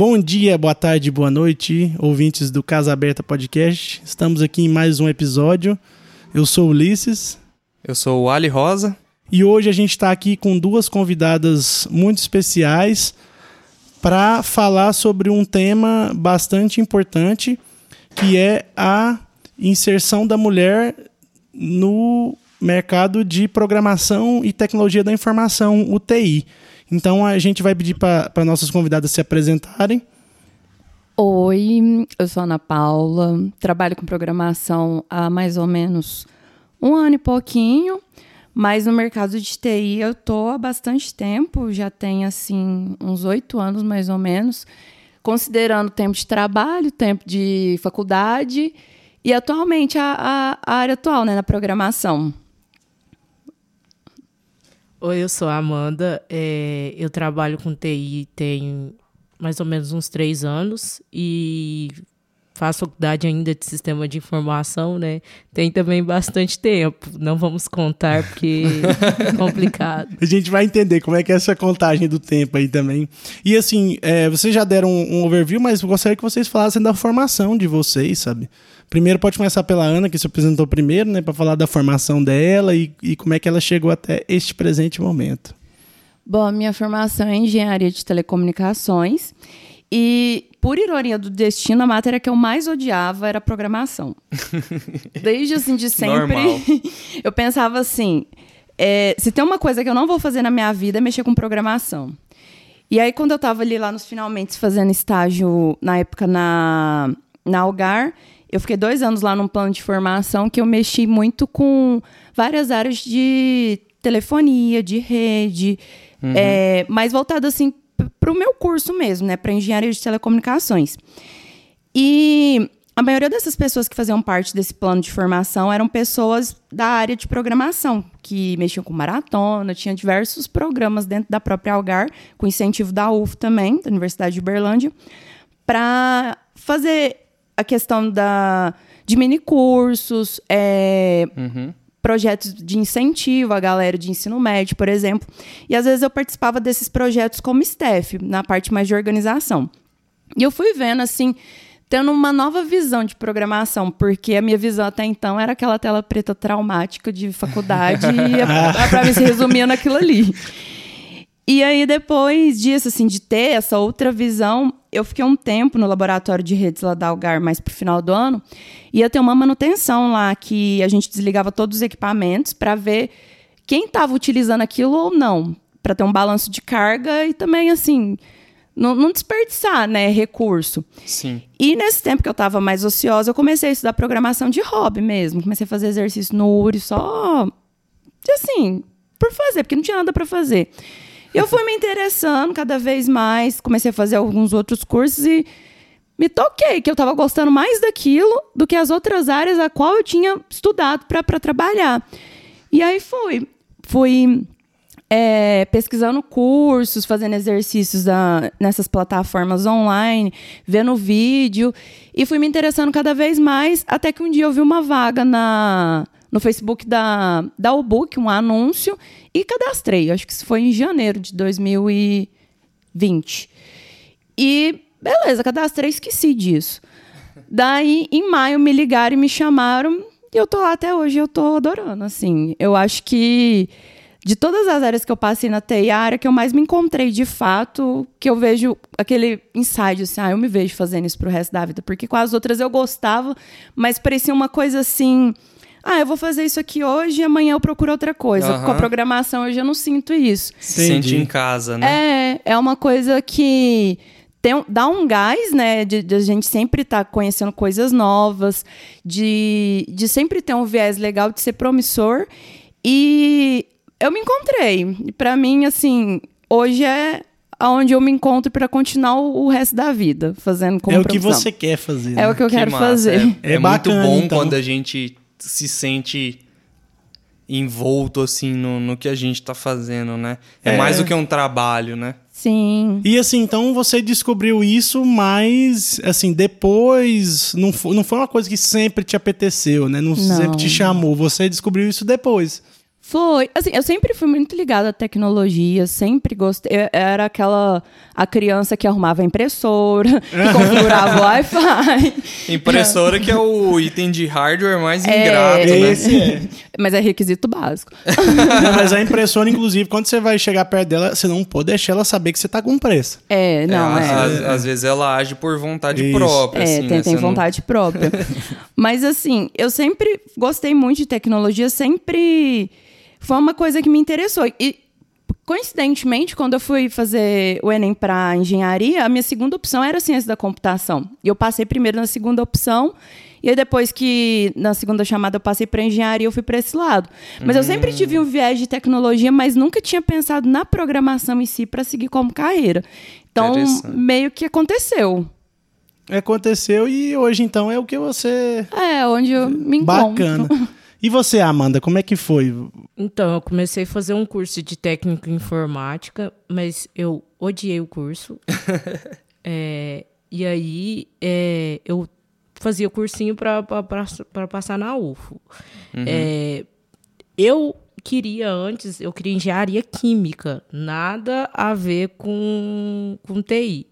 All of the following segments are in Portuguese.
Bom dia, boa tarde, boa noite, ouvintes do Casa Aberta Podcast. Estamos aqui em mais um episódio. Eu sou o Ulisses. Eu sou o Ali Rosa. E hoje a gente está aqui com duas convidadas muito especiais para falar sobre um tema bastante importante, que é a inserção da mulher no mercado de programação e tecnologia da informação, UTI. Então a gente vai pedir para nossas convidadas se apresentarem. Oi, eu sou Ana Paula, trabalho com programação há mais ou menos um ano e pouquinho, mas no mercado de TI eu tô há bastante tempo, já tem assim uns oito anos mais ou menos, considerando tempo de trabalho, tempo de faculdade e atualmente a, a, a área atual, né, na programação. Oi, eu sou a Amanda. É, eu trabalho com TI tem mais ou menos uns três anos e faço faculdade ainda de sistema de informação, né? Tem também bastante tempo. Não vamos contar porque é complicado. A gente vai entender como é que é essa contagem do tempo aí também. E assim, é, vocês já deram um, overview, mas gostaria que vocês falassem da formação de vocês, sabe? Primeiro pode começar pela Ana, que se apresentou primeiro, né, para falar da formação dela e, e como é que ela chegou até este presente momento. Bom, a minha formação é em engenharia de telecomunicações e, por ironia do destino, a matéria que eu mais odiava era programação. Desde assim de sempre, eu pensava assim: é, se tem uma coisa que eu não vou fazer na minha vida é mexer com programação. E aí, quando eu estava ali lá nos finalmente fazendo estágio, na época na, na Algar, eu fiquei dois anos lá num plano de formação que eu mexi muito com várias áreas de telefonia, de rede, uhum. é, mais voltado assim para o meu curso mesmo, né, para engenharia de telecomunicações. E a maioria dessas pessoas que faziam parte desse plano de formação eram pessoas da área de programação, que mexiam com maratona, tinha diversos programas dentro da própria Algar, com incentivo da UF também, da Universidade de Berlândia, para fazer a questão da, de minicursos, é, uhum. projetos de incentivo à galera de ensino médio, por exemplo. E às vezes eu participava desses projetos como staff, na parte mais de organização. E eu fui vendo, assim, tendo uma nova visão de programação, porque a minha visão até então era aquela tela preta traumática de faculdade e para mim se resumia naquilo ali. E aí, depois disso, assim, de ter essa outra visão, eu fiquei um tempo no laboratório de redes lá da Algar, mais pro final do ano, ia ter uma manutenção lá que a gente desligava todos os equipamentos para ver quem estava utilizando aquilo ou não, para ter um balanço de carga e também, assim, não, não, desperdiçar, né, recurso. Sim. E nesse tempo que eu estava mais ociosa, eu comecei a estudar programação de hobby mesmo. Comecei a fazer exercício no URI só, assim, por fazer, porque não tinha nada para fazer. Eu fui me interessando cada vez mais, comecei a fazer alguns outros cursos e me toquei que eu estava gostando mais daquilo do que as outras áreas a qual eu tinha estudado para trabalhar. E aí fui. Fui é, pesquisando cursos, fazendo exercícios da, nessas plataformas online, vendo vídeo, e fui me interessando cada vez mais, até que um dia eu vi uma vaga na, no Facebook da, da Ubook, um anúncio, e cadastrei. Acho que isso foi em janeiro de 2020. E beleza, cadastrei, esqueci disso. Daí, em maio, me ligaram e me chamaram, e eu tô lá até hoje, eu tô adorando, assim. Eu acho que de todas as áreas que eu passei na TI, a área que eu mais me encontrei de fato, que eu vejo aquele insight, assim, ah, eu me vejo fazendo isso pro resto da vida. Porque com as outras eu gostava, mas parecia uma coisa assim ah, eu vou fazer isso aqui hoje e amanhã eu procuro outra coisa. Uhum. Com a programação eu já não sinto isso. Se sente em casa, né? É, é uma coisa que tem, dá um gás, né? De, de a gente sempre estar tá conhecendo coisas novas, de, de sempre ter um viés legal, de ser promissor. E eu me encontrei. Para mim, assim, hoje é aonde eu me encontro para continuar o, resto da vida fazendo como É o que você quer fazer. É o que eu que quero massa. fazer. É, é, é bacana, muito bom então. quando a gente se sente envolto assim no, no que a gente tá fazendo, né? É, é, mais do que um trabalho, né? Sim. E assim, então você descobriu isso, mas assim, depois não foi, não foi uma coisa que sempre te apeteceu, né? Não, não. sempre te chamou, você descobriu isso depois. Foi. Assim, eu sempre fui muito ligada à tecnologia, sempre gostei. Eu era aquela a criança que arrumava a impressora, que configurava o Wi-Fi. Impressora que é o item de hardware mais é, ingrato, né? Esse é. Mas é requisito básico. Não, mas a impressora, inclusive, quando você vai chegar perto dela, você não pode deixar ela saber que você tá com pressa. É, não, é. é. Às, às, vezes ela age por vontade Isso. própria. É, assim, tem, né? tem vontade não... própria. mas assim, eu sempre gostei muito de tecnologia, sempre foi uma coisa que me interessou. E, coincidentemente, quando eu fui fazer o Enem para engenharia, a minha segunda opção era ciência da computação. E eu passei primeiro na segunda opção. E aí, depois que na segunda chamada eu passei para engenharia, eu fui para esse lado. Mas eu sempre tive um viés de tecnologia, mas nunca tinha pensado na programação em si para seguir como carreira. Então, meio que aconteceu. Aconteceu e hoje, então, é o que você. É, onde eu me encontro. Bacana. E você, Amanda, como é que foi? Então, eu comecei a fazer um curso de técnico em informática, mas eu odiei o curso. é, e aí, é, eu fazia cursinho para passar na UFO. Uhum. É, eu queria antes, eu queria engenharia química, nada a ver com, com TI.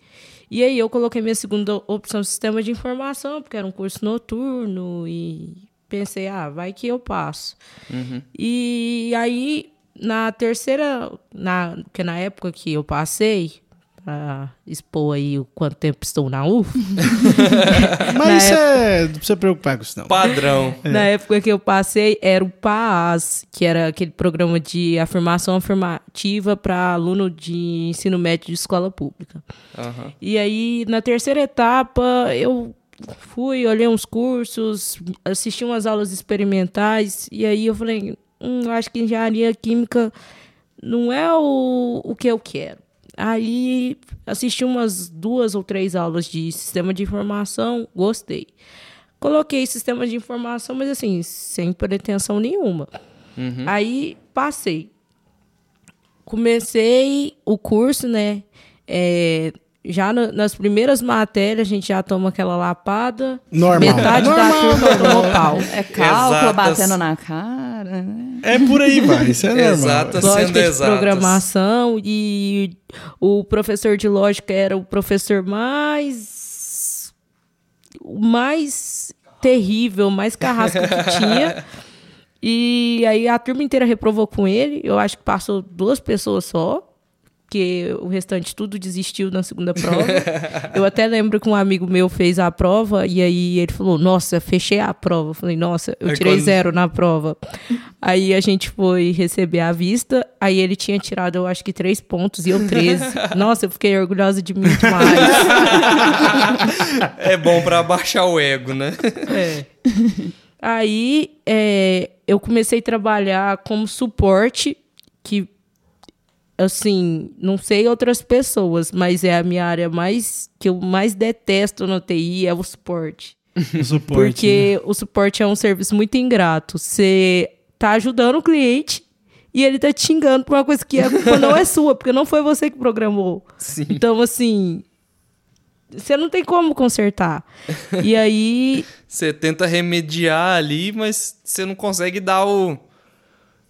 E aí eu coloquei minha segunda opção sistema de informação, porque era um curso noturno e pensei, ah, vai que eu passo. Uhum. E aí, na terceira, na, porque na época que eu passei, para expor aí o quanto tempo estou na UF. Mas isso época... é. Não precisa preocupar com isso, não. Padrão. É. Na época que eu passei, era o PAAS, que era aquele programa de afirmação afirmativa para aluno de ensino médio de escola pública. Uhum. E aí, na terceira etapa, eu fui, olhei uns cursos, assisti umas aulas experimentais, e aí eu falei, hum, acho que engenharia química não é o, o que eu quero. Aí assisti umas duas ou três aulas de sistema de informação, gostei. Coloquei sistema de informação, mas assim, sem pretensão nenhuma. Uhum. Aí passei. Comecei o curso, né? É, já no, nas primeiras matérias a gente já toma aquela lapada. Normal. Metade Normal. da turma tomou pau. É cálculo exatas. batendo na cara. Né? É por aí, vai. Isso é normal. Exatas Lógica sendo de exatas. programação e o professor de lógica era o professor mais o mais terrível, mais carrasco que tinha. E aí a turma inteira reprovou com ele. Eu acho que passou duas pessoas só porque o restante tudo desistiu na segunda prova. eu até lembro que um amigo meu fez a prova e aí ele falou: Nossa, fechei a prova. Eu falei: Nossa, eu tirei quando... zero na prova. aí a gente foi receber a vista, aí ele tinha tirado, eu acho que três pontos e eu 13. Nossa, eu fiquei orgulhosa de mim demais. é bom para abaixar o ego, né? É. Aí é, eu comecei a trabalhar como suporte, que assim, não sei outras pessoas, mas é a minha área mais que eu mais detesto no TI é o suporte. O suporte Porque né? o suporte é um serviço muito ingrato. Você tá ajudando o cliente e ele tá te xingando por uma coisa que a culpa não é sua, porque não foi você que programou. Sim. Então, assim, você não tem como consertar. E aí. Você tenta remediar ali, mas você não consegue dar o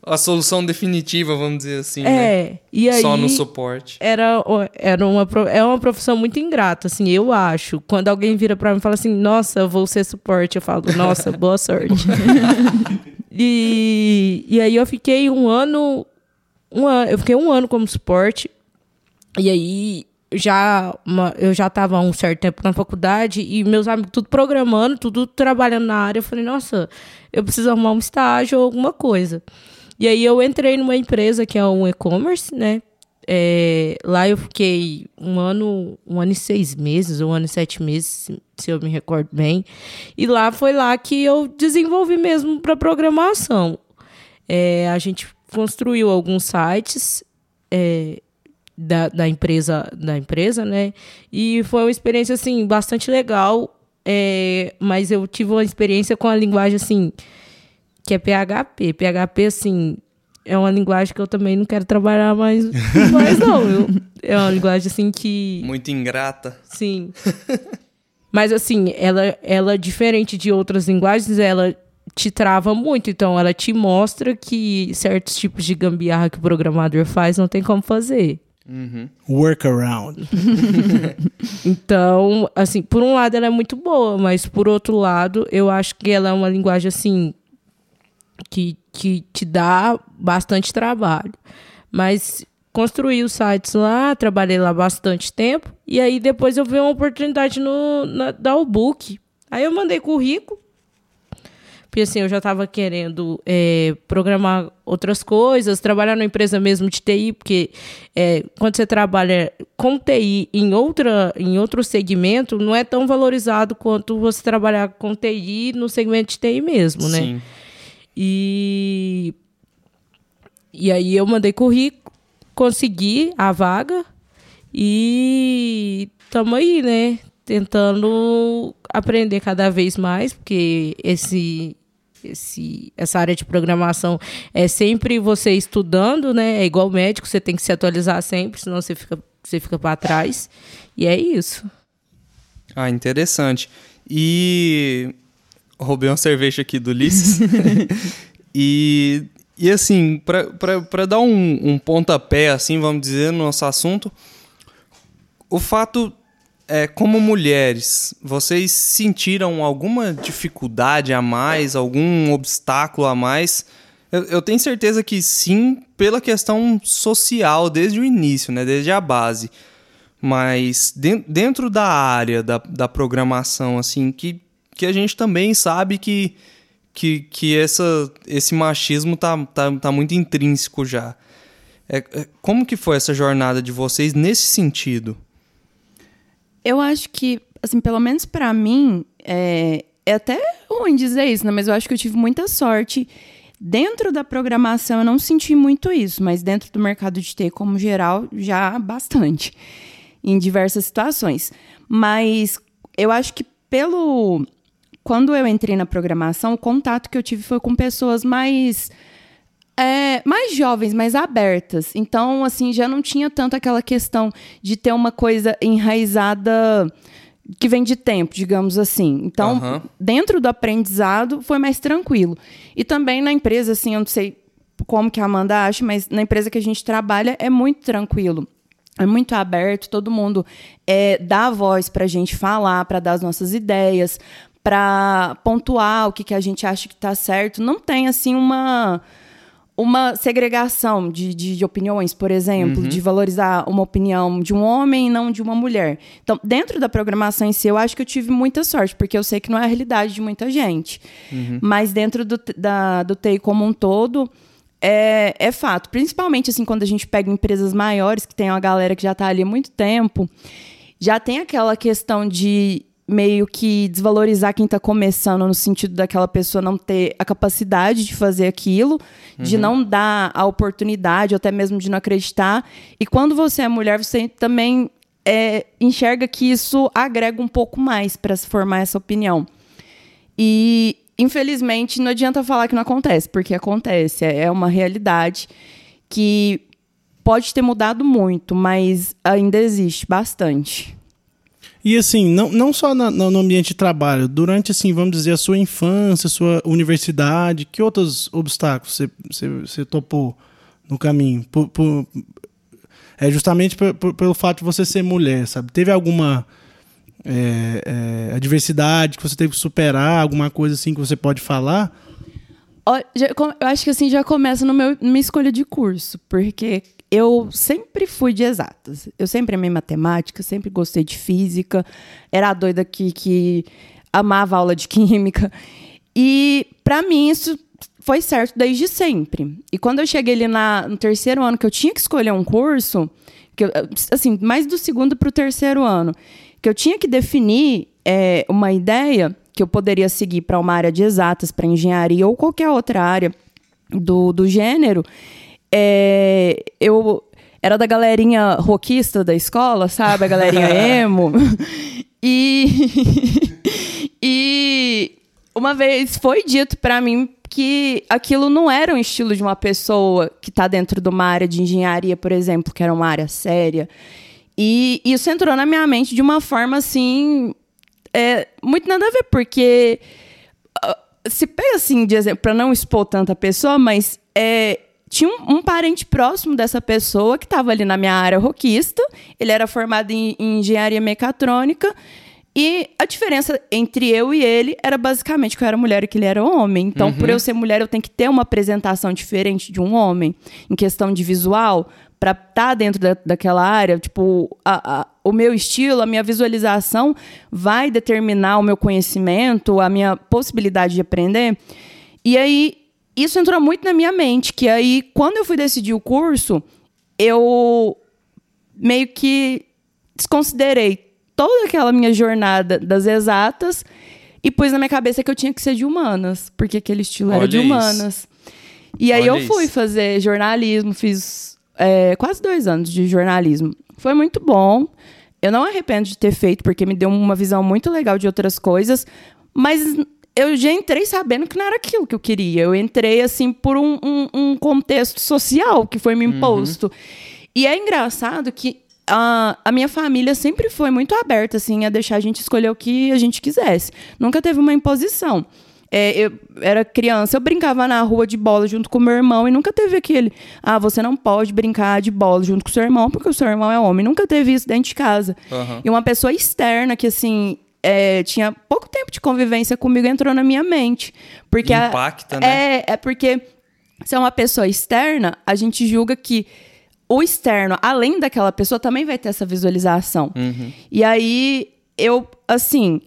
a solução definitiva, vamos dizer assim, é, né? E aí, Só no suporte. Era, era uma, é uma profissão muito ingrata, assim, eu acho. Quando alguém vira para mim e fala assim, nossa, eu vou ser suporte, eu falo, nossa, boa sorte. e, e aí eu fiquei um ano, um ano, eu fiquei um ano como suporte, e aí já uma, eu já estava há um certo tempo na faculdade e meus amigos tudo programando, tudo trabalhando na área. Eu falei, nossa, eu preciso arrumar um estágio ou alguma coisa. E aí eu entrei numa empresa que é um e-commerce, né? É, lá eu fiquei um ano, um ano e seis meses, um ano e sete meses, se eu me recordo bem. E lá foi lá que eu desenvolvi mesmo para programação. É, a gente construiu alguns sites é, da, da, empresa, da empresa, né? E foi uma experiência assim bastante legal. É, mas eu tive uma experiência com a linguagem assim que é PHP. PHP, assim, é uma linguagem que eu também não quero trabalhar mais, mais não. Eu, é uma linguagem, assim, que... Muito ingrata. Sim. Mas, assim, ela, ela, diferente de outras linguagens, ela te trava muito. Então, ela te mostra que certos tipos de gambiarra que o programador faz não tem como fazer. Uhum. Workaround. então, assim, por um lado ela é muito boa, mas por outro lado, eu acho que ela é uma linguagem assim que, que te dá bastante trabalho. Mas construí os sites lá, trabalhei lá bastante tempo, e aí depois eu vi uma oportunidade no, na, da Book. Aí eu mandei currículo, porque assim, eu já estava querendo é, programar outras coisas, trabalhar numa empresa mesmo de TI, porque é, quando você trabalha com TI em, outra, em outro segmento, não é tão valorizado quanto você trabalhar com TI no segmento de TI mesmo, né? Sim. E, e aí eu mandei currículo, consegui a vaga e estamos aí, né? Tentando aprender cada vez mais, porque esse esse, essa área de programação é sempre você estudando, né? É igual médico, você tem que se atualizar sempre, senão você fica, você fica para trás. E é isso. Ah, interessante. E roubei uma cerveja aqui do Ulisses. e, e assim, para dar um, um pontapé, assim, vamos dizer, no nosso assunto, o fato é, como mulheres, vocês sentiram alguma dificuldade a mais, algum obstáculo a mais? Eu, eu, tenho certeza que sim, pela questão social desde o início, né, desde a base. Mas de, dentro da área da, da programação, assim, que, que a gente também sabe que, que, que essa, esse machismo tá, tá, tá muito intrínseco já. É, é como que foi essa jornada de vocês nesse sentido? Eu acho que, assim, pelo menos para mim, é, é até ruim dizer isso, né? Mas eu acho que eu tive muita sorte. Dentro da programação eu não senti muito isso, mas dentro do mercado de TI como geral, já bastante. Em diversas situações. Mas eu acho que pelo. Quando eu entrei na programação, o contato que eu tive foi com pessoas mais é, mais jovens, mais abertas. Então, assim, já não tinha tanto aquela questão de ter uma coisa enraizada que vem de tempo, digamos assim. Então, uhum. dentro do aprendizado, foi mais tranquilo. E também na empresa, assim, eu não sei como que a Amanda acha, mas na empresa que a gente trabalha é muito tranquilo. É muito aberto, todo mundo é, dá voz para a gente falar, para dar as nossas ideias, para pontuar o que, que a gente acha que está certo. Não tem, assim, uma uma segregação de, de, de, opiniões, por exemplo, uhum. de valorizar uma opinião de um homem e não de uma mulher. Então, dentro da programação em si, eu acho que eu tive muita sorte, porque eu sei que não é a realidade de muita gente. Uhum. Mas dentro do, da, do TI como um todo, é, é fato. Principalmente assim, quando a gente pega empresas maiores, que tem uma galera que já está ali há muito tempo, já tem aquela questão de meio que desvalorizar quem está começando no sentido daquela pessoa não ter a capacidade de fazer aquilo, uhum. de não dar a oportunidade, ou até mesmo de não acreditar. E quando você é mulher, você também é, enxerga que isso agrega um pouco mais para se formar essa opinião. E infelizmente não adianta falar que não acontece, porque acontece, é uma realidade que pode ter mudado muito, mas ainda existe bastante. E assim, não, não só na, no ambiente de trabalho, durante, assim, vamos dizer, a sua infância, sua universidade, que outros obstáculos você, você, você topou no caminho? Por, por, é justamente por, pelo fato de você ser mulher, sabe? Teve alguma é, é, adversidade que você teve que superar, alguma coisa assim que você pode falar? Eu acho que assim já começa na minha escolha de curso, porque eu sempre fui de exatas. Eu sempre amei matemática, sempre gostei de física. Era a doida que, que amava aula de química. E, para mim, isso foi certo desde sempre. E quando eu cheguei ali na, no terceiro ano, que eu tinha que escolher um curso, que eu, assim, mais do segundo para o terceiro ano, que eu tinha que definir é, uma ideia que eu poderia seguir para uma área de exatas, para engenharia ou qualquer outra área do, do gênero, é, eu era da galerinha rockista da escola, sabe? A galerinha emo. e, e uma vez foi dito para mim que aquilo não era um estilo de uma pessoa que está dentro de uma área de engenharia, por exemplo, que era uma área séria. E isso entrou na minha mente de uma forma assim. É, muito nada a ver, porque se pega assim, de exemplo, para não expor tanta pessoa, mas é, tinha um, um, parente próximo dessa pessoa que estava ali na minha área roquista. Ele era formado em, em, engenharia mecatrônica. E a diferença entre eu e ele era basicamente que eu era mulher e que ele era homem. Então, uhum. por eu ser mulher, eu tenho que ter uma apresentação diferente de um homem em questão de visual para estar tá dentro da, daquela área. Tipo, a, a, o meu estilo, a minha visualização vai determinar o meu conhecimento, a minha possibilidade de aprender. E aí isso entrou muito na minha mente, que aí, quando eu fui decidir o curso, eu meio que desconsiderei toda aquela minha jornada das exatas e pus na minha cabeça que eu tinha que ser de humanas, porque aquele estilo Olha era de humanas. Isso. E aí Olha eu fui isso. fazer jornalismo, fiz é, quase dois anos de jornalismo. Foi muito bom. Eu não arrependo de ter feito, porque me deu uma visão muito legal de outras coisas, mas eu já entrei sabendo que não era aquilo que eu queria. Eu entrei, assim, por um, um, um contexto social que foi me uhum. imposto. Uhum. E é engraçado que a, a minha família sempre foi muito aberta, assim, a deixar a gente escolher o que a gente quisesse. Nunca teve uma imposição. É, eu era criança, eu brincava na rua de bola junto com meu irmão e nunca teve aquele, ah, você não pode brincar de bola junto com seu irmão porque o seu irmão é homem. Nunca teve isso dentro de casa. Uhum. E uma pessoa externa que, assim, é, tinha pouco tempo de convivência comigo, entrou na minha mente. Porque Impacta, a, né? É, é porque se é uma pessoa externa, a gente julga que o externo, além daquela pessoa, também vai ter essa visualização. Uhum. E aí, eu, assim,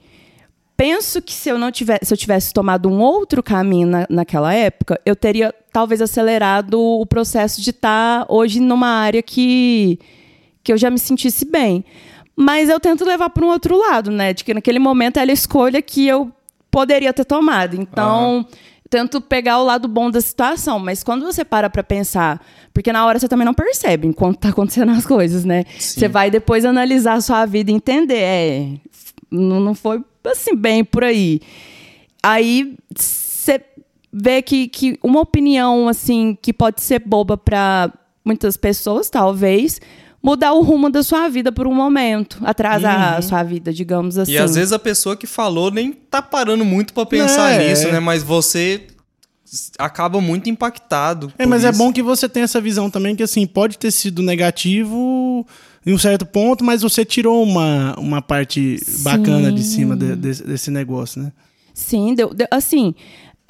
penso que se eu não tivesse, se eu tivesse tomado um outro caminho na, naquela época, eu teria talvez acelerado o processo de estar hoje numa área que, que eu já me sentisse bem. Mas eu tento levar para um outro lado, né? De que naquele momento era a escolha que eu poderia ter tomado. Então, uhum. tento pegar o lado bom da situação. Mas quando você para para pensar, porque na hora você também não percebe enquanto tá acontecendo as coisas, né? Sim. Você vai depois analisar a sua vida e entender, é, não foi assim bem por aí. Aí você vê que, que uma opinião assim que pode ser boba para muitas pessoas, talvez, mudar o rumo da sua vida por um momento, atrasar uhum. a sua vida, digamos assim. E às vezes a pessoa que falou nem tá parando muito para pensar é. nisso, né? Mas você acaba muito impactado. É, mas é isso. é bom que você tenha essa visão também que assim pode ter sido negativo em um certo ponto, mas você tirou uma, uma parte Sim. bacana de cima de, de, desse negócio, né? Sim, deu, deu assim,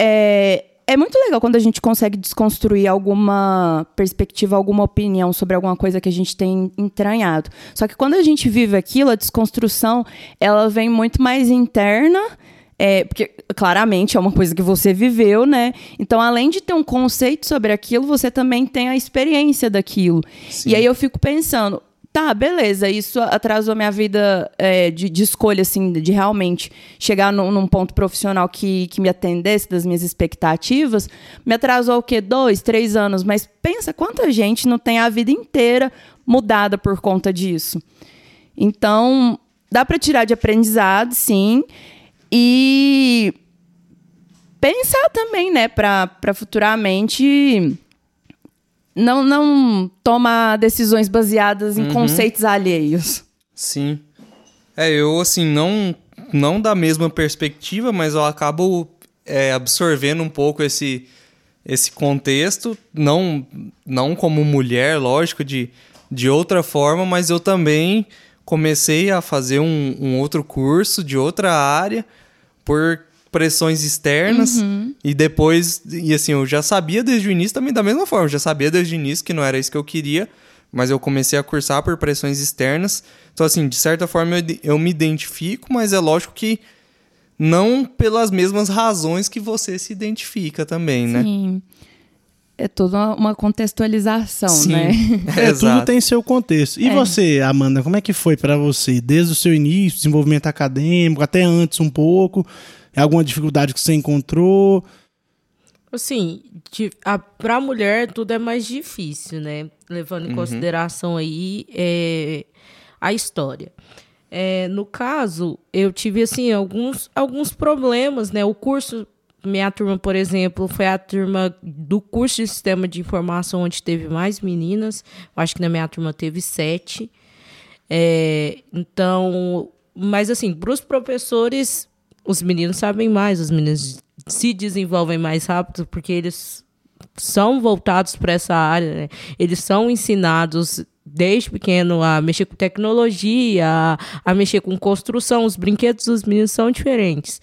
é, é muito legal quando a gente consegue desconstruir alguma perspectiva, alguma opinião sobre alguma coisa que a gente tem entranhado. Só que quando a gente vive aquilo, a desconstrução, ela vem muito mais interna, é, porque claramente é uma coisa que você viveu, né? Então, além de ter um conceito sobre aquilo, você também tem a experiência daquilo. Sim. E aí eu fico pensando, tá, beleza, isso atrasou minha vida é, de, de, escolha, assim, de realmente chegar num, num, ponto profissional que, que me atendesse das minhas expectativas. Me atrasou o quê? Dois, três anos. Mas pensa quanta gente não tem a vida inteira mudada por conta disso. Então, dá para tirar de aprendizado, sim. E pensar também, né, para futuramente não, não toma decisões baseadas em uhum. conceitos alheios. Sim. É, eu, assim, não, não da mesma perspectiva, mas eu acabo é, absorvendo um pouco esse, esse contexto, não, não como mulher, lógico, de, de outra forma, mas eu também comecei a fazer um, um outro curso de outra área por pressões externas uhum. e depois e assim eu já sabia desde o início também da mesma forma já sabia desde o início que não era isso que eu queria mas eu comecei a cursar por pressões externas. Então assim de certa forma eu, eu me identifico mas é lógico que não pelas mesmas razões que você se identifica também né? Sim é toda uma contextualização, Sim, né? É, é tudo tem seu contexto. E é. você, Amanda, como é que foi para você desde o seu início, desenvolvimento acadêmico, até antes um pouco? É alguma dificuldade que você encontrou? Assim, para a mulher tudo é mais difícil, né? Levando em uhum. consideração aí é, a história. É, no caso, eu tive assim alguns, alguns problemas, né? O curso, minha turma, por exemplo, foi a turma do curso de sistema de informação onde teve mais meninas. Eu acho que na minha turma teve sete. É, então, mas assim, para os professores os meninos sabem mais, os meninos se desenvolvem mais rápido porque eles são voltados para essa área, né? eles são ensinados desde pequeno a mexer com tecnologia, a, a mexer com construção, os brinquedos dos meninos são diferentes.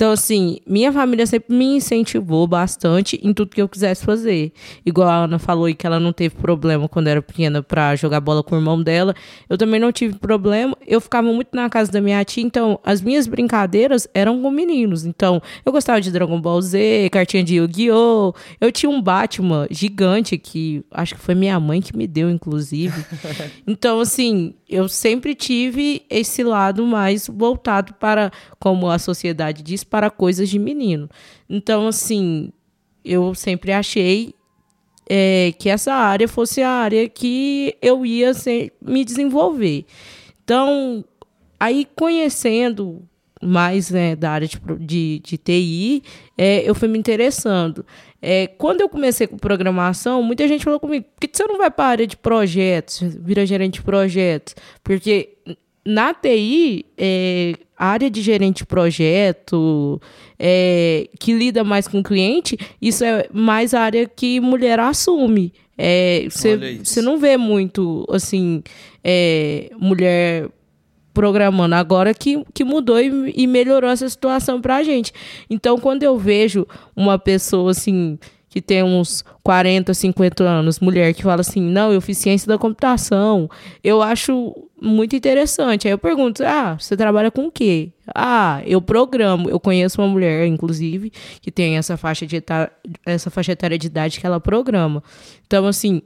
Então, assim, minha família sempre me incentivou bastante em tudo que eu quisesse fazer. Igual a Ana falou e que ela não teve problema quando era pequena para jogar bola com o irmão dela. Eu também não tive problema. Eu ficava muito na casa da minha tia, então as minhas brincadeiras eram com meninos. Então, eu gostava de Dragon Ball Z, cartinha de Yu-Gi-Oh! Eu tinha um Batman gigante que acho que foi minha mãe que me deu, inclusive. Então, assim, eu sempre tive esse lado mais voltado para, como a sociedade diz, para coisas de menino. Então, assim, eu sempre achei é, que essa área fosse a área que eu ia me desenvolver. Então, aí conhecendo mais né, da área de, de, de TI, é, eu fui me interessando. É, quando eu comecei com programação, muita gente falou comigo: por que você não vai para a área de projetos, vira gerente de projetos? Porque na TI, é, a área de gerente de projeto, é, que lida mais com o cliente, isso é mais a área que mulher assume. Você é, não vê muito, assim, é, mulher programando. Agora que, que mudou e, e melhorou essa situação para a gente. Então, quando eu vejo uma pessoa, assim, que tem uns 40, 50 anos, mulher que fala assim, não, eu fiz ciência da computação, eu acho muito interessante. Aí eu pergunto, ah, você trabalha com o quê? Ah, eu programo. Eu conheço uma mulher, inclusive, que tem essa faixa, de essa faixa etária de idade que ela programa. Então, assim,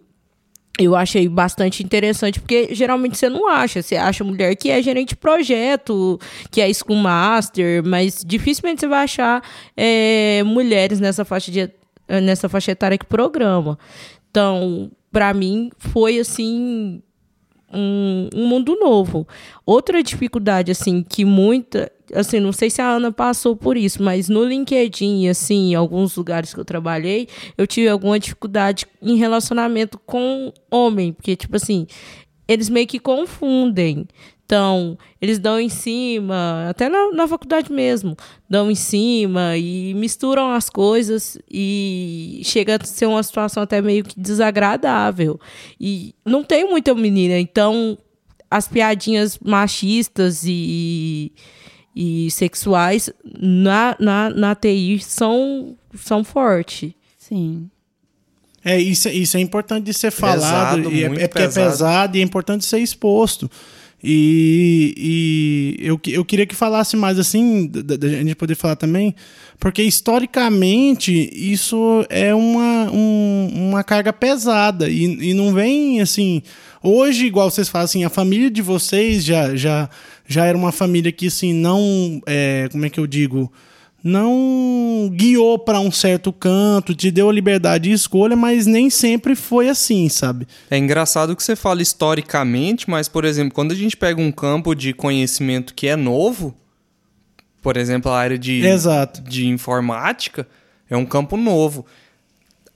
eu achei bastante interessante, porque geralmente você não acha. Você acha mulher que é gerente de projeto, que é Scrum Master, mas dificilmente você vai achar é, mulheres nessa faixa de nessa faixa etária que programa. Então, para mim, foi assim um, um, mundo novo. Outra dificuldade, assim, que muita. Assim, não sei se a Ana passou por isso, mas no LinkedIn, assim, em alguns lugares que eu trabalhei, eu tive alguma dificuldade em relacionamento com homem, porque, tipo assim, eles meio que confundem. Então, eles dão em cima, até na, na faculdade mesmo, dão em cima e misturam as coisas e chega a ser uma situação até meio que desagradável. E não tem muita menina, então as piadinhas machistas e, e sexuais na, na, na TI são, são fortes. Sim. É, isso, isso é importante de ser falado. Pesado, e é, é porque pesado. é pesado e é importante ser exposto. E, e eu, eu queria que falasse mais assim, da, da gente poder falar também, porque historicamente isso é uma, um, uma carga pesada e, e não vem assim. Hoje, igual vocês falam assim, a família de vocês já, já, já era uma família que assim, não. É, como é que eu digo? Não guiou para um certo canto, te deu liberdade de escolha, mas nem sempre foi assim, sabe? É engraçado que você fala historicamente, mas, por exemplo, quando a gente pega um campo de conhecimento que é novo, por exemplo, a área de, Exato. de informática, é um campo novo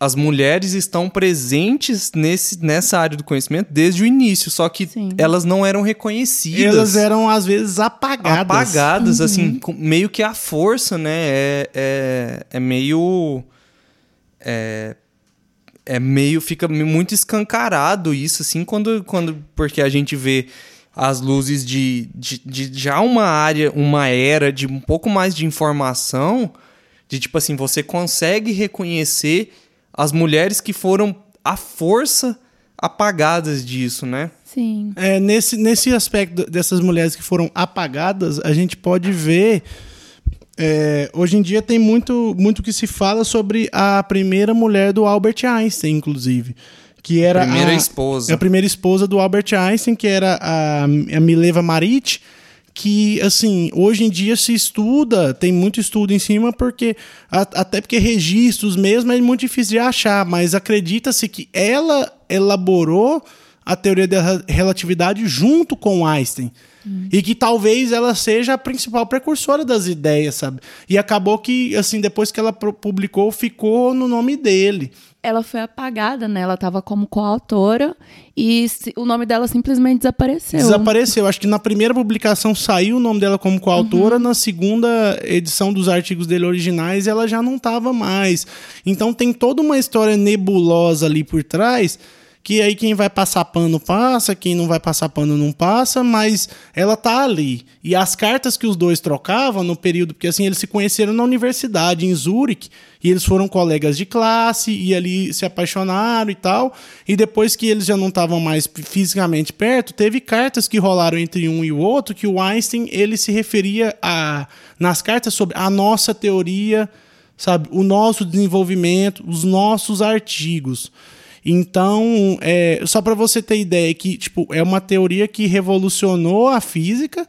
as mulheres estão presentes nesse, nessa área do conhecimento desde o início, só que Sim. elas não eram reconhecidas. Elas eram, às vezes, apagadas. Apagadas, uhum. assim, meio que a força, né? É, é, é meio. É, é meio. Fica muito escancarado isso, assim, quando. quando porque a gente vê as luzes de, de, de já uma área, uma era de um pouco mais de informação, de tipo assim, você consegue reconhecer as mulheres que foram à força apagadas disso, né? Sim. É, nesse, nesse aspecto dessas mulheres que foram apagadas, a gente pode ver. É, hoje em dia tem muito, muito que se fala sobre a primeira mulher do Albert Einstein, inclusive. Que era primeira a, esposa. A primeira esposa do Albert Einstein, que era a, a Mileva Marit que, assim, hoje em dia se estuda, tem muito estudo em cima, porque até porque registros mesmo é muito difícil de achar, mas acredita-se que ela elaborou a teoria da relatividade junto com Einstein. Hum. E que talvez ela seja a principal precursora das ideias, sabe? E acabou que, assim, depois que ela publicou, ficou no nome dele ela foi apagada, né? Ela estava como coautora e o nome dela simplesmente desapareceu. Desapareceu. Acho que na primeira publicação saiu o nome dela como coautora, uhum. na segunda edição dos artigos dele originais ela já não estava mais. Então tem toda uma história nebulosa ali por trás que aí quem vai passar pano passa, quem não vai passar pano não passa, mas ela tá ali. E as cartas que os dois trocavam no período, porque assim eles se conheceram na universidade em Zurich, e eles foram colegas de classe e ali se apaixonaram e tal. E depois que eles já não estavam mais fisicamente perto, teve cartas que rolaram entre um e o outro que o Einstein ele se referia a nas cartas sobre a nossa teoria, sabe, o nosso desenvolvimento, os nossos artigos. Então, é, só para você ter ideia que tipo, é uma teoria que revolucionou a física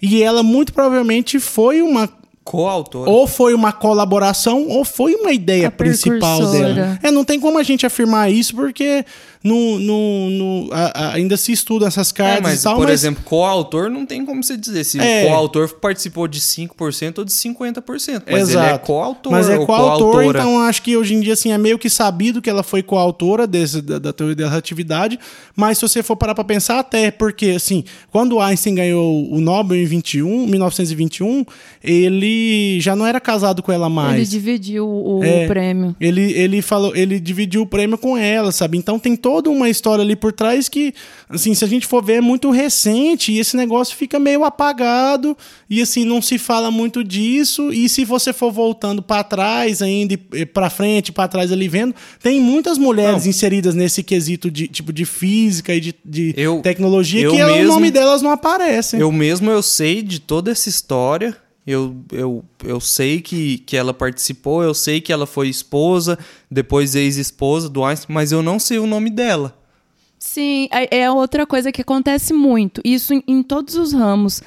e ela muito provavelmente foi uma coautora. Ou foi uma colaboração ou foi uma ideia a principal dela. É, não tem como a gente afirmar isso porque no, no, no a, a, ainda se estudam essas cartas é, mas, e tal. Por mas... exemplo, coautor não tem como você dizer se é. o coautor participou de 5% ou de 50%. Mas Exato. ele é coautor. Mas é coautor, então acho que hoje em dia assim, é meio que sabido que ela foi coautora desse, da, da teoria da relatividade. Mas se você for parar para pensar, até porque assim, quando Einstein ganhou o Nobel em 21, 1921, ele já não era casado com ela mais. Ele dividiu o, é, prêmio. Ele, ele falou, ele dividiu o prêmio com ela, sabe? Então tem todo toda uma história ali por trás que, assim, se a gente for ver, é muito recente e esse negócio fica meio apagado e, assim, não se fala muito disso. E se você for voltando para trás ainda, para frente, para trás ali vendo, tem muitas mulheres não. inseridas nesse quesito de tipo de física e de, de eu, tecnologia eu que mesmo, o nome delas não aparece. Eu mesmo eu sei de toda essa história eu, eu, eu sei que, que ela participou, eu sei que ela foi esposa, depois ex-esposa do Einstein, mas eu não sei o nome dela. Sim, é, outra coisa que acontece muito. Isso em, em todos os ramos.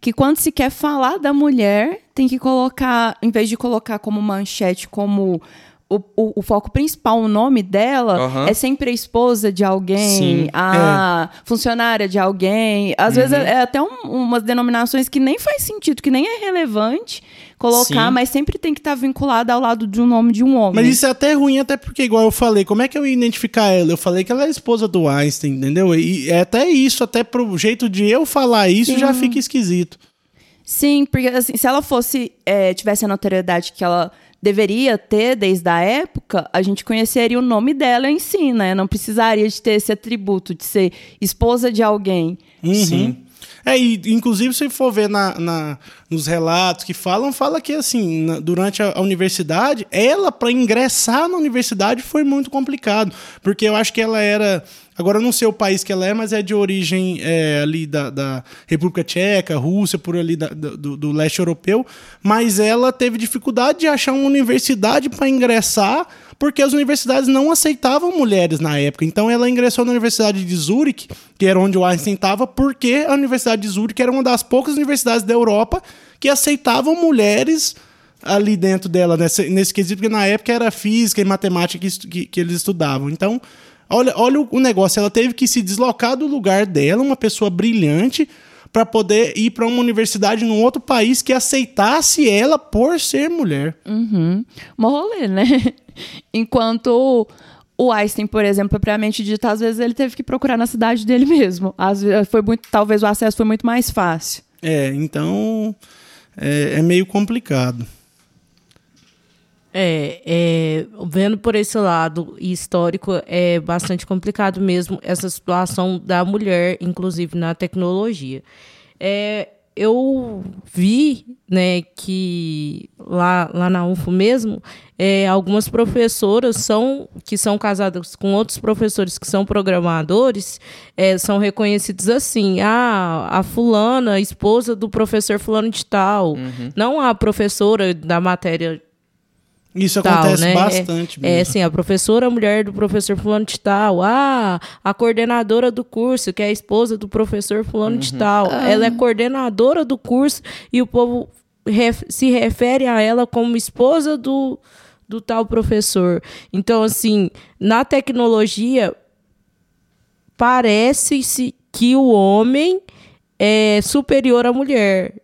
Que quando se quer falar da mulher, tem que colocar, em vez de colocar como manchete, como o, o, o, foco principal, o nome dela, uhum. é sempre a esposa de alguém, Sim, a é. funcionária de alguém. Às uhum. vezes é, é até um, umas denominações que nem faz sentido, que nem é relevante colocar, Sim. mas sempre tem que estar tá vinculada ao lado de um nome de um homem. Mas isso é até ruim, até porque, igual eu falei, como é que eu ia identificar ela? Eu falei que ela é esposa do Einstein, entendeu? E é até isso, até pro jeito de eu falar isso, Sim. já fica esquisito. Sim, porque assim, se ela fosse, é, tivesse a notoriedade que ela deveria ter desde a época, a gente conheceria o nome dela em si, né? Não precisaria de ter esse atributo de ser esposa de alguém. Uhum. Sim. É, e inclusive se for ver na, na, nos relatos que falam, fala que assim, na, durante a, a, universidade, ela para ingressar na universidade foi muito complicado, porque eu acho que ela era Agora eu não sei o país que ela é, mas é de origem é, ali da, da, República Tcheca, Rússia, por ali da, do, do, leste europeu. Mas ela teve dificuldade de achar uma universidade para ingressar, porque as universidades não aceitavam mulheres na época. Então ela ingressou na Universidade de Zurich, que era onde o Einstein estava, porque a Universidade de Zurich era uma das poucas universidades da Europa que aceitavam mulheres ali dentro dela, nesse, nesse quesito, porque na época era física e matemática que, que, que eles estudavam. Então Olha, olha o negócio, ela teve que se deslocar do lugar dela, uma pessoa brilhante, para poder ir para uma universidade num outro país que aceitasse ela por ser mulher. Uhum. Rolê, né? Enquanto o Einstein, por exemplo, propriamente dito, às vezes ele teve que procurar na cidade dele mesmo. Às vezes foi muito, talvez o acesso foi muito mais fácil. É, então é, é meio complicado. É, é, vendo por esse lado histórico, é bastante complicado mesmo essa situação da mulher, inclusive na tecnologia. É, eu vi né, que lá, lá na UFO mesmo, é, algumas professoras são que são casadas com outros professores que são programadores, é, são reconhecidos assim, ah, a fulana, a esposa do professor fulano de tal, uhum. não a professora da matéria isso tal, acontece né? bastante. É, mesmo. é assim, a professora a mulher do professor fulano de tal, ah, a coordenadora do curso, que é a esposa do professor fulano uhum. de tal, ah. ela é coordenadora do curso e o povo ref, se refere a ela como esposa do, do tal professor. Então, assim, na tecnologia, parece-se que o homem é superior à mulher.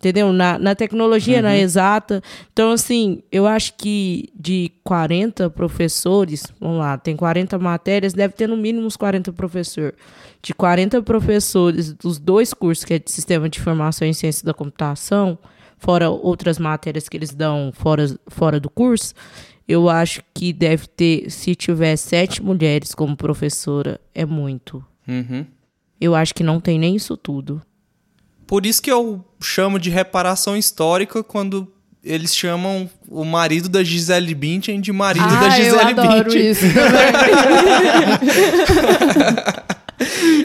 Entendeu? Na, na tecnologia, uhum. na exata. Então, assim, eu acho que de 40 professores, vamos lá, tem 40 matérias, deve ter no mínimo uns 40 professores. De 40 professores dos dois cursos, que é de Sistema de Informação e Ciência da Computação, fora outras matérias que eles dão fora, fora do curso, eu acho que deve ter, se tiver sete mulheres como professora, é muito. Uhum. Eu acho que não tem nem isso tudo. Por isso que eu chamo de reparação histórica quando eles chamam o marido da Gisele Bündchen de marido ah, da Gisele eu adoro Bündchen. Isso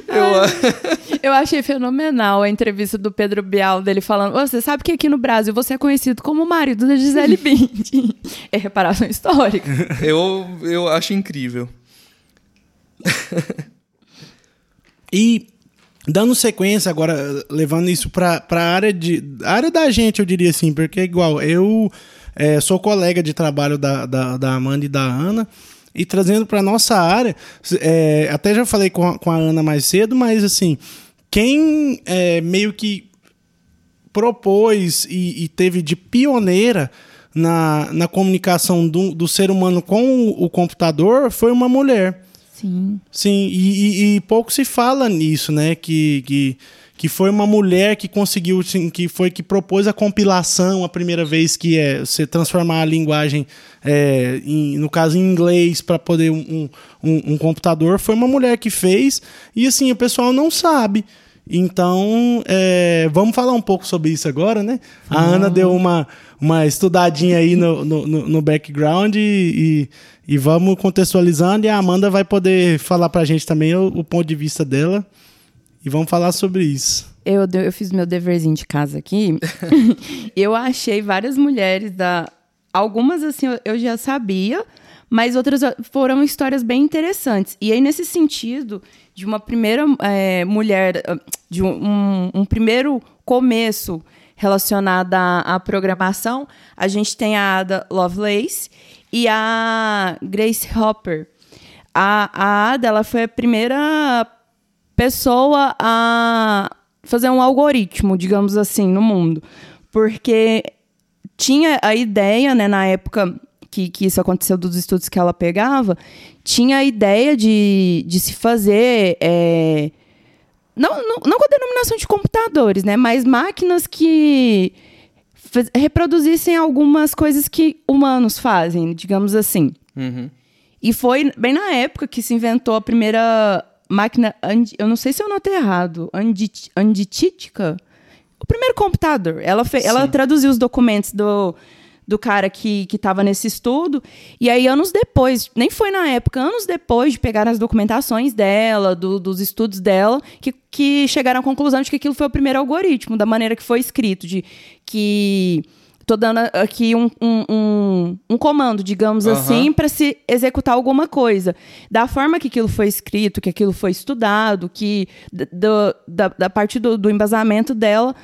eu... eu achei fenomenal a entrevista do Pedro Bial dele falando: Você sabe que aqui no Brasil você é conhecido como o marido da Gisele Bündchen. É reparação histórica. eu, eu acho incrível. e dando sequência agora, levando isso para a área de área da gente, eu diria assim, porque é igual, eu é, sou colega de trabalho da, da, da Amanda e da Ana, e trazendo para nossa área, é, até já falei com a, com a Ana mais cedo, mas assim, quem é, meio que propôs e, e, teve de pioneira na, na comunicação do, do ser humano com o, o computador foi uma mulher. Sim. Sim, e, e, e, pouco se fala nisso, né? Que, que, que foi uma mulher que conseguiu, que foi que propôs a compilação a primeira vez que é você transformar a linguagem, é, em, no caso em inglês, para poder um, um, um computador. Foi uma mulher que fez, e assim, o pessoal não sabe. Então, é, vamos falar um pouco sobre isso agora, né? A Ana deu uma, uma estudadinha aí no, no, no background e, e, e, vamos contextualizando e a Amanda vai poder falar pra gente também o, o ponto de vista dela e vamos falar sobre isso. Eu, eu fiz meu deverzinho de casa aqui eu achei várias mulheres da... Algumas, assim, eu já sabia, mas outras foram histórias bem interessantes. E aí, nesse sentido de uma primeira é, mulher, ah, de um, um, primeiro começo relacionado à, à, programação, a gente tem a Ada Lovelace e a Grace Hopper. A, a Ada ela foi a primeira pessoa a fazer um algoritmo, digamos assim, no mundo. Porque tinha a ideia, né, na época que, que isso aconteceu dos estudos que ela pegava, tinha a ideia de, de se fazer. É, não, não, não com a denominação de computadores, né? Mas máquinas que reproduzissem algumas coisas que humanos fazem, digamos assim. Uhum. E foi bem na época que se inventou a primeira máquina. Eu não sei se eu notei errado. Anditítica? O primeiro computador. Ela, fe, ela traduziu os documentos do do cara que estava nesse estudo. E aí, anos depois, nem foi na época, anos depois de pegar as documentações dela, do, dos estudos dela, que, que chegaram à conclusão de que aquilo foi o primeiro algoritmo, da maneira que foi escrito, de que. Tô dando aqui um, um, um, um comando, digamos uhum. assim, para se executar alguma coisa. Da forma que aquilo foi escrito, que aquilo foi estudado, que do, da, da parte do, do embasamento dela,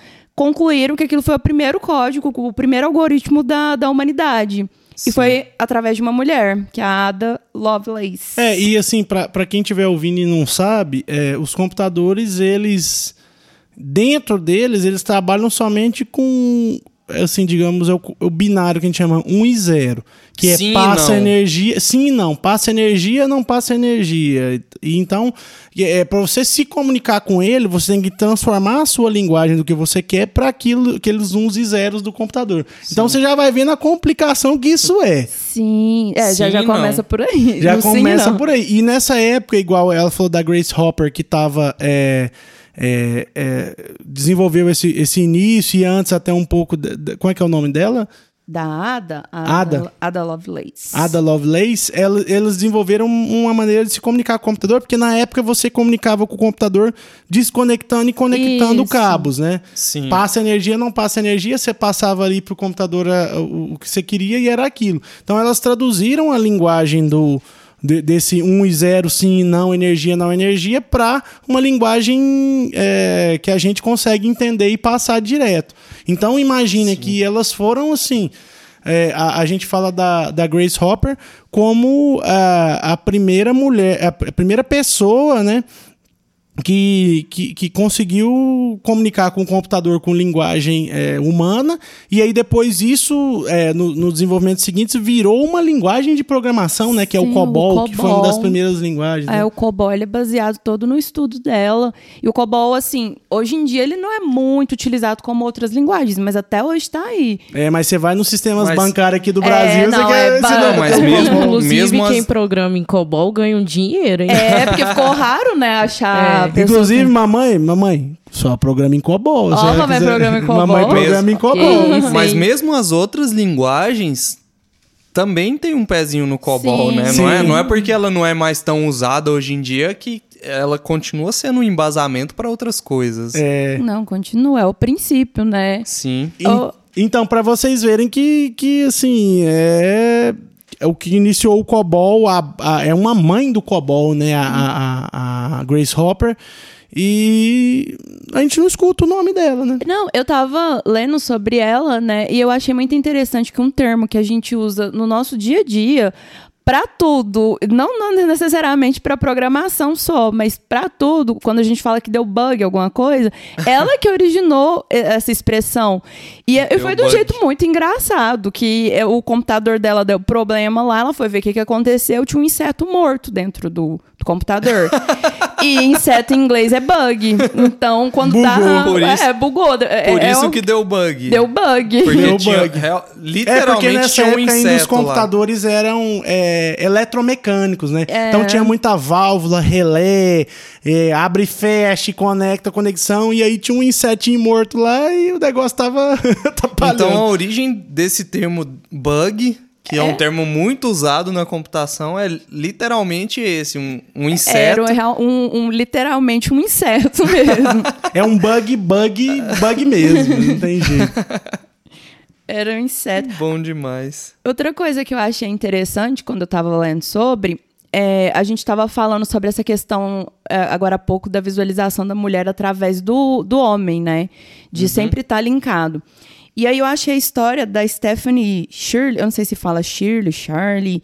concluíram que aquilo foi o primeiro código, o primeiro algoritmo da, da humanidade. Sim. E foi através de uma mulher, que é a Ada Lovelace. É, e assim, para quem estiver ouvindo e não sabe, é, os computadores, eles. Dentro deles, eles trabalham somente com assim, digamos, é o, o, binário que a gente chama 1 e 0. Que é sim, passa não. energia. Sim e não. Passa energia, não passa energia. E então, é, para você se comunicar com ele, você tem que transformar a sua linguagem do que você quer para aqueles uns e zeros do computador. Então, sim. Então você já vai vendo a complicação que isso é. Sim, é, sim, já, já começa por aí. Já começa por aí. E nessa época, igual ela falou da Grace Hopper, que estava. É, é, é, desenvolveu esse, esse início e antes até um pouco. De, de, como é que é o nome dela? Da Ada, Ada, Ada Lovelace. Ada Lovelace, ela, eles desenvolveram uma maneira de se comunicar com o computador, porque na época você comunicava com o computador desconectando e conectando Isso. cabos, né? Sim. Passa energia, não passa energia, você passava ali para o computador o, o que você queria e era aquilo. Então elas traduziram a linguagem do, de, desse 1 e 0, sim e não, energia, não energia, para uma linguagem é, que a gente consegue entender e passar direto. Então imagine que elas foram assim. É, a, a, gente fala da, da Grace Hopper como a, a primeira mulher, a, a primeira pessoa, né? Que, que, que, conseguiu comunicar com o computador com linguagem é, humana, e aí depois isso, é, no, no, desenvolvimento seguinte, virou uma linguagem de programação, né? Que Sim, é o COBOL, o COBOL, que foi uma das primeiras linguagens. É, né? o COBOL ele é baseado todo no estudo dela. E o COBOL, assim, hoje em dia ele não é muito utilizado como outras linguagens, mas até hoje está aí. É, mas você vai nos sistemas mas... bancários aqui do é, Brasil, não, você é, quer... Não, mas mesmo, Inclusive, mesmo quem programa em COBOL ganha um dinheiro, hein? É, porque ficou raro, né, achar... É. Inclusive, que mamãe, mamãe, só programa em COBOL. Ó, oh, mamãe quiser... programa em COBOL. Mamãe programa em COBOL. Mas mesmo as outras linguagens também tem um pezinho no COBOL, Sim. né? Não é, não é porque ela não é mais tão usada hoje em dia que ela continua sendo um embasamento para outras coisas. É. Não, continua, é o princípio, né? Sim. E, oh. Então, para vocês verem que, que assim, é é o que iniciou o COBOL, a, a, é uma mãe do COBOL, né? A, a, Grace Hopper. E a gente não escuta o nome dela, né? Não, eu tava lendo sobre ela, né? E eu achei muito interessante que um termo que a gente usa no nosso dia a dia para tudo, não, não necessariamente para programação só, mas para tudo, quando a gente fala que deu bug alguma coisa, ela que originou essa expressão. E deu foi de um jeito muito engraçado, que o computador dela deu problema lá, ela foi ver o que, que aconteceu, tinha um inseto morto dentro do, do computador. e inseto em inglês é bug. Então, quando bugou, tá. Por isso, é, bugou. É, por é, isso que deu bug. Deu bug. Porque deu tinha, bug. Real, literalmente é porque nessa tinha um época ainda os computadores lá. eram é, eletromecânicos, né? É. Então tinha muita válvula, relé, é, abre e fecha, conecta, conexão, e aí tinha um insetinho morto lá e o negócio tava Então a origem desse termo bug que é. é. um termo muito usado na computação, é literalmente esse, um, um inseto. Era um, um, literalmente um inseto mesmo. é um bug, bug, bug mesmo, não tem jeito. Era um inseto. Bom demais. Outra coisa que eu achei interessante quando eu estava lendo sobre, é, a gente estava falando sobre essa questão, é, agora há pouco, da visualização da mulher através do, do homem, né? De uhum. sempre estar tá linkado. E aí eu achei a história da Stephanie Shirley, eu não sei se fala Shirley, Charlie,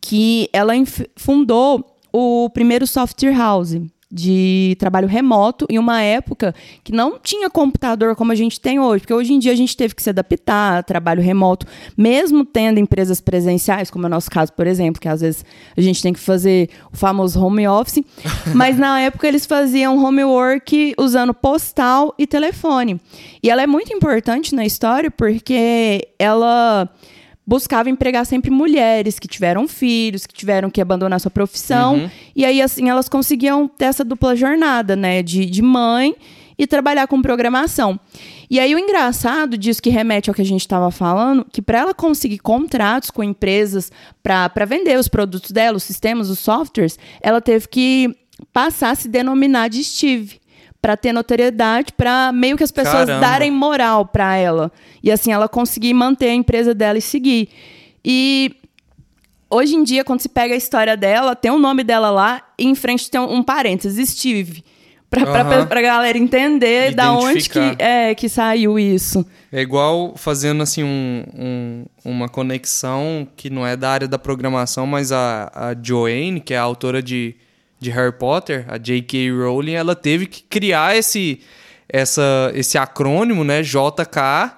que ela fundou o primeiro software house de trabalho remoto em uma época que não tinha computador como a gente tem hoje, porque hoje em dia a gente teve que se adaptar a trabalho remoto, mesmo tendo empresas presenciais, como é o nosso caso, por exemplo, que às vezes a gente tem que fazer o famoso home office, mas na época eles faziam homework usando postal e telefone. E ela é muito importante na história porque ela buscava empregar sempre mulheres que tiveram filhos, que tiveram que abandonar sua profissão. Uhum. E aí, assim, elas conseguiam ter essa dupla jornada, né? De, de mãe e trabalhar com programação. E aí, o engraçado disso que remete ao que a gente estava falando, que para ela conseguir contratos com empresas para vender os produtos dela, os sistemas, os softwares, ela teve que passar a se denominar de Steve para ter notoriedade, para meio que as pessoas Caramba. darem moral para ela. E assim ela conseguir manter a empresa dela e seguir. E hoje em dia, quando se pega a história dela, tem o nome dela lá e em frente tem um, um parênteses, Steve. Pra, uhum. pra, pra galera entender da onde que, é, que saiu isso. É igual fazendo assim um, um, uma conexão que não é da área da programação, mas a, a Joanne, que é a autora de de Harry Potter, a J.K. Rowling, ela teve que criar esse, essa, esse acrônimo, né, JK,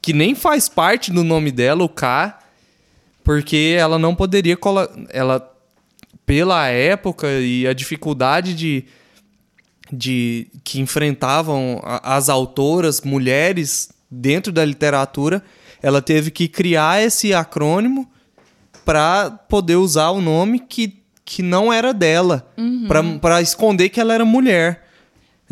que nem faz parte do nome dela, o K, porque ela não poderia ela pela época e a dificuldade de, de que enfrentavam as autoras mulheres dentro da literatura, ela teve que criar esse acrônimo para poder usar o nome que que não era dela, uhum. para esconder que ela era mulher.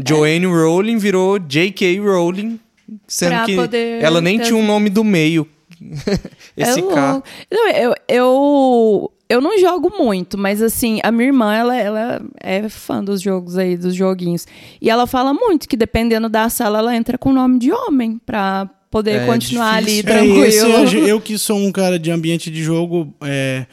Joanne é. Rowling virou J.K. Rowling, sendo pra que ela nem ter... tinha um nome do meio. Esse é K. Não, eu, eu, eu não jogo muito, mas assim, a minha irmã, ela, ela é fã dos jogos aí, dos joguinhos. E ela fala muito que dependendo da sala, ela entra com o nome de homem pra poder é, continuar ali tranquilo. É, esse, eu que sou um cara de ambiente de jogo, é,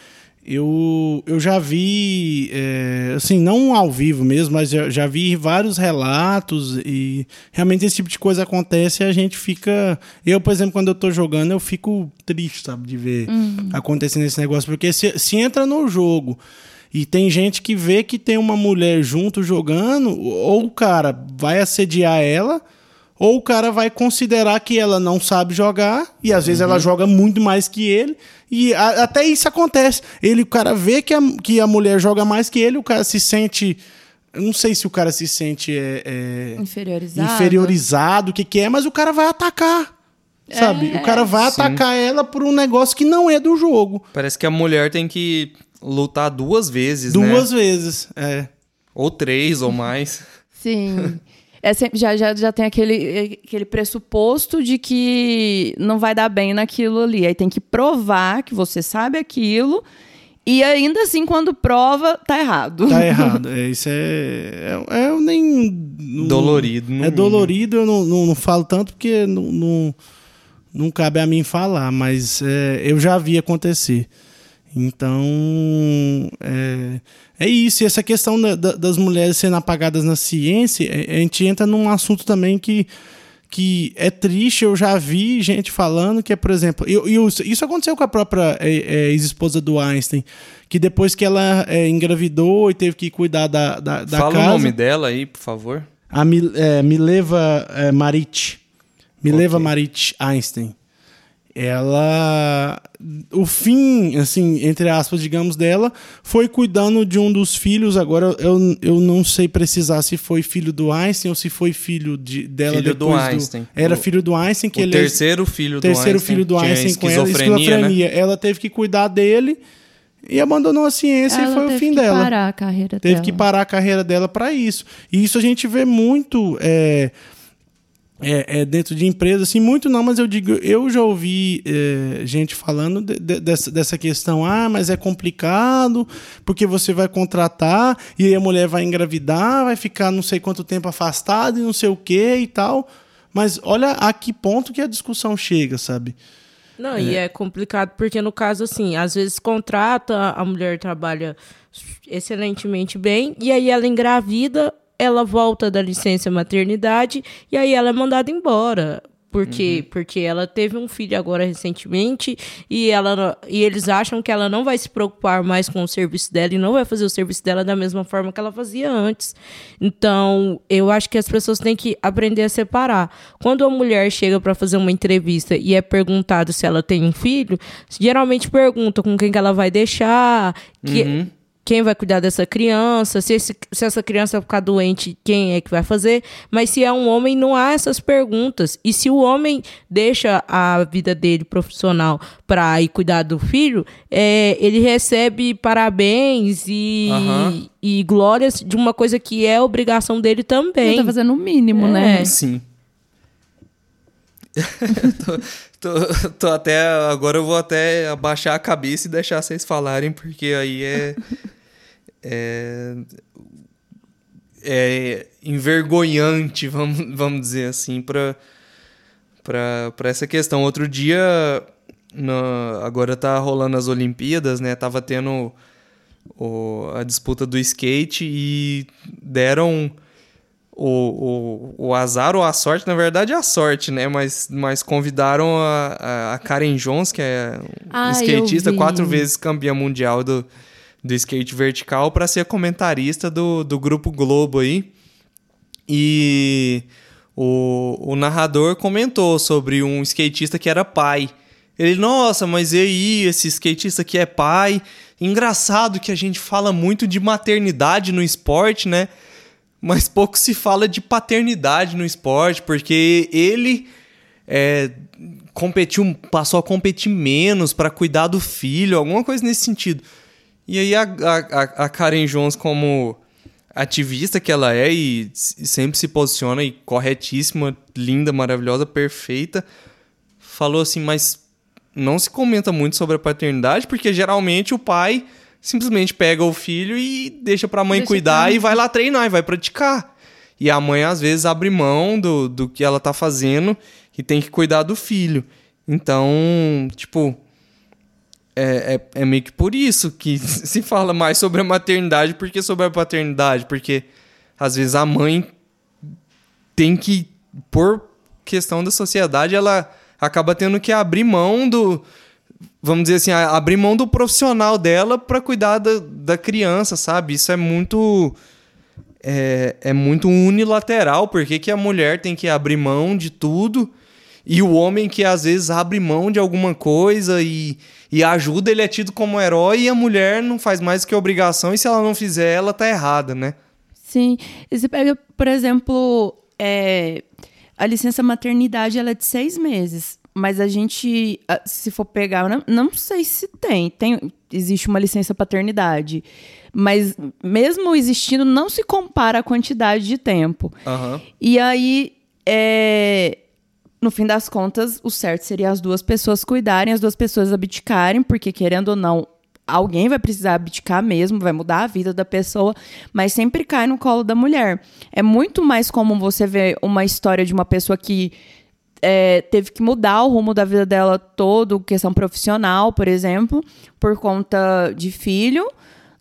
eu, eu já vi, é, assim, não ao vivo mesmo, mas já, já, vi vários relatos e realmente esse tipo de coisa acontece e a gente fica. Eu, por exemplo, quando eu tô jogando, eu fico triste, sabe, de ver uhum. acontecendo esse negócio, porque se, se entra no jogo E tem gente que vê que tem uma mulher junto jogando, ou o cara vai assediar ela, ou o cara vai considerar que ela não sabe jogar, e às vezes ela Uhum. joga muito mais que ele, e a- até isso acontece. Ele, o cara vê que a, que a mulher joga mais que ele, o cara se sente. Não sei se o cara se sente é, é, Inferiorizado. inferiorizado, o que, que é, mas o cara vai atacar. Sabe? É, o cara vai sim. atacar ela por um negócio que não é do jogo. Parece que a mulher tem que lutar duas vezes, né? Duas vezes. É. Ou três ou mais. Sim. É sempre, já, já, já tem aquele, aquele pressuposto de que não vai dar bem naquilo ali. Aí tem que provar que você sabe aquilo. E ainda assim, quando prova, tá errado. Tá errado. É, isso é. É, é nem. não- Dolorido. É mínimo. dolorido, eu não, não, não falo tanto porque não, não, não cabe a mim falar, mas é, eu já vi acontecer. Então, é, é isso. E essa questão da- da- das mulheres sendo apagadas na ciência, é- a gente entra num assunto também que, que é triste. Eu já vi gente falando que é, por exemplo, eu, eu- isso aconteceu com a própria é, é, ex-esposa do Einstein, que depois que ela é, engravidou e teve que cuidar da, da, da Fala casa. o nome dela aí, por favor. A é, Mileva é, Marit. Mileva Ok. Marit Einstein. Ela. O fim, assim, entre aspas, digamos, dela, foi cuidando de um dos filhos. Agora eu, eu não sei precisar se foi filho do Einstein ou se foi filho de, dela Filho do depois Einstein. Era O- filho do Einstein, que o ele terceiro filho do terceiro Einstein. filho do tinha Einstein com ela, esquizofrenia, né? Ela teve que cuidar dele e abandonou a ciência Ela e foi o teve fim que dela parar a carreira teve dela. que parar a carreira dela para isso. E isso a gente vê muito é, é, é, dentro de empresas, assim, muito não, mas eu digo, eu já ouvi é, gente falando de- de- dessa, dessa questão, ah, mas é complicado, porque você vai contratar e aí a mulher vai engravidar, vai ficar não sei quanto tempo afastada e não sei o que e tal. Mas olha a que ponto que a discussão chega, sabe? Não, e é complicado porque, no caso, assim, às vezes contrata, a mulher trabalha excelentemente bem, e aí ela engravida, ela volta da licença maternidade, e aí ela é mandada embora. Porque, porque ela teve um filho agora recentemente e, ela, e eles acham que ela não vai se preocupar mais com o serviço dela e não vai fazer o serviço dela da mesma forma que ela fazia antes. Então, eu acho que as pessoas têm que aprender a separar. Quando a mulher chega para fazer uma entrevista e é perguntado se ela tem um filho, geralmente pergunta com quem que ela vai deixar, que, quem vai cuidar dessa criança, se, esse- se essa criança ficar doente, quem é que vai fazer. Mas se é um homem, não há essas perguntas. E se o homem deixa a vida dele profissional para ir cuidar do filho, é, ele recebe parabéns e, Aham. e glórias de uma coisa que é obrigação dele Ele também. tá fazendo o mínimo, É. né? Sim. tô, tô- tô até. Agora eu vou até abaixar a cabeça e deixar vocês falarem, porque aí é. É. É envergonhante, vamos, vamos dizer assim, pra essa questão. Outro dia, na- agora tá rolando as Olimpíadas, né? Tava tendo o- a disputa do skate e deram o, o, o azar ou a sorte, na verdade é a sorte, né? Mas, mas convidaram a, a, Karen Jones, que é um Ah, skatista, quatro vezes campeã mundial do, do skate vertical, para ser comentarista do, do Grupo Globo aí. E o, o narrador comentou sobre um skatista que era pai. Ele, nossa, mas e aí, esse skatista que é pai? Engraçado que a gente fala muito de maternidade no esporte, né? Mas pouco se fala de paternidade no esporte, porque ele é, competiu, passou a competir menos para cuidar do filho, alguma coisa nesse sentido. E aí a, a, a Karen Jones, como ativista que ela é e sempre se posiciona e corretíssima, linda, maravilhosa, perfeita, falou assim, mas não se comenta muito sobre a paternidade, porque geralmente o pai simplesmente pega o filho e deixa pra mãe Deixa cuidar pra- e vai lá treinar e vai praticar. E a mãe, às vezes, abre mão do, do que ela tá fazendo e tem que cuidar do filho. Então, tipo, é, é, é meio que por isso que se fala mais sobre a maternidade do que sobre a paternidade. Porque, às vezes, a mãe tem que, por questão da sociedade, ela acaba tendo que abrir mão do. vamos dizer assim, abrir mão do profissional dela para cuidar da, da criança, sabe? Isso é muito. É, é muito unilateral, porque que a mulher tem que abrir mão de tudo e o homem que às vezes abre mão de alguma coisa e, e ajuda, ele é tido como herói e a mulher não faz mais que obrigação e se ela não fizer, ela tá errada, né? Sim. E você pega, por exemplo, é, a licença maternidade ela é de seis meses. Mas a gente, se for pegar, não, não sei se tem. tem. Existe uma licença paternidade. Mas mesmo existindo, não se compara a quantidade de tempo. Uhum. E aí, é, no fim das contas, o certo seria as duas pessoas cuidarem, as duas pessoas abdicarem, porque querendo ou não, alguém vai precisar abdicar mesmo, vai mudar a vida da pessoa, mas sempre cai no colo da mulher. É muito mais comum você ver uma história de uma pessoa que é, teve que mudar o rumo da vida dela todo, questão profissional, por exemplo, por conta de filho,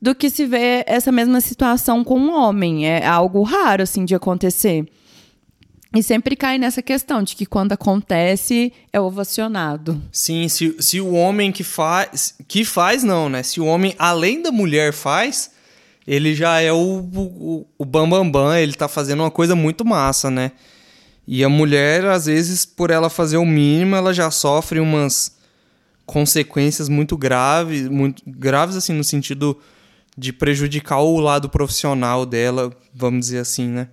do que se vê essa mesma situação com um homem. É algo raro, assim, de acontecer. E sempre cai nessa questão de que quando acontece é ovacionado. Sim, se, se o homem que faz. Que faz, não, né? Se o homem, além da mulher, faz, ele já é o, o, o bambambam, bam, bam, ele tá fazendo uma coisa muito massa, né? E a mulher, às vezes, por ela fazer o mínimo, ela já sofre umas consequências muito graves, muito graves assim no sentido de prejudicar o lado profissional dela, vamos dizer assim, né?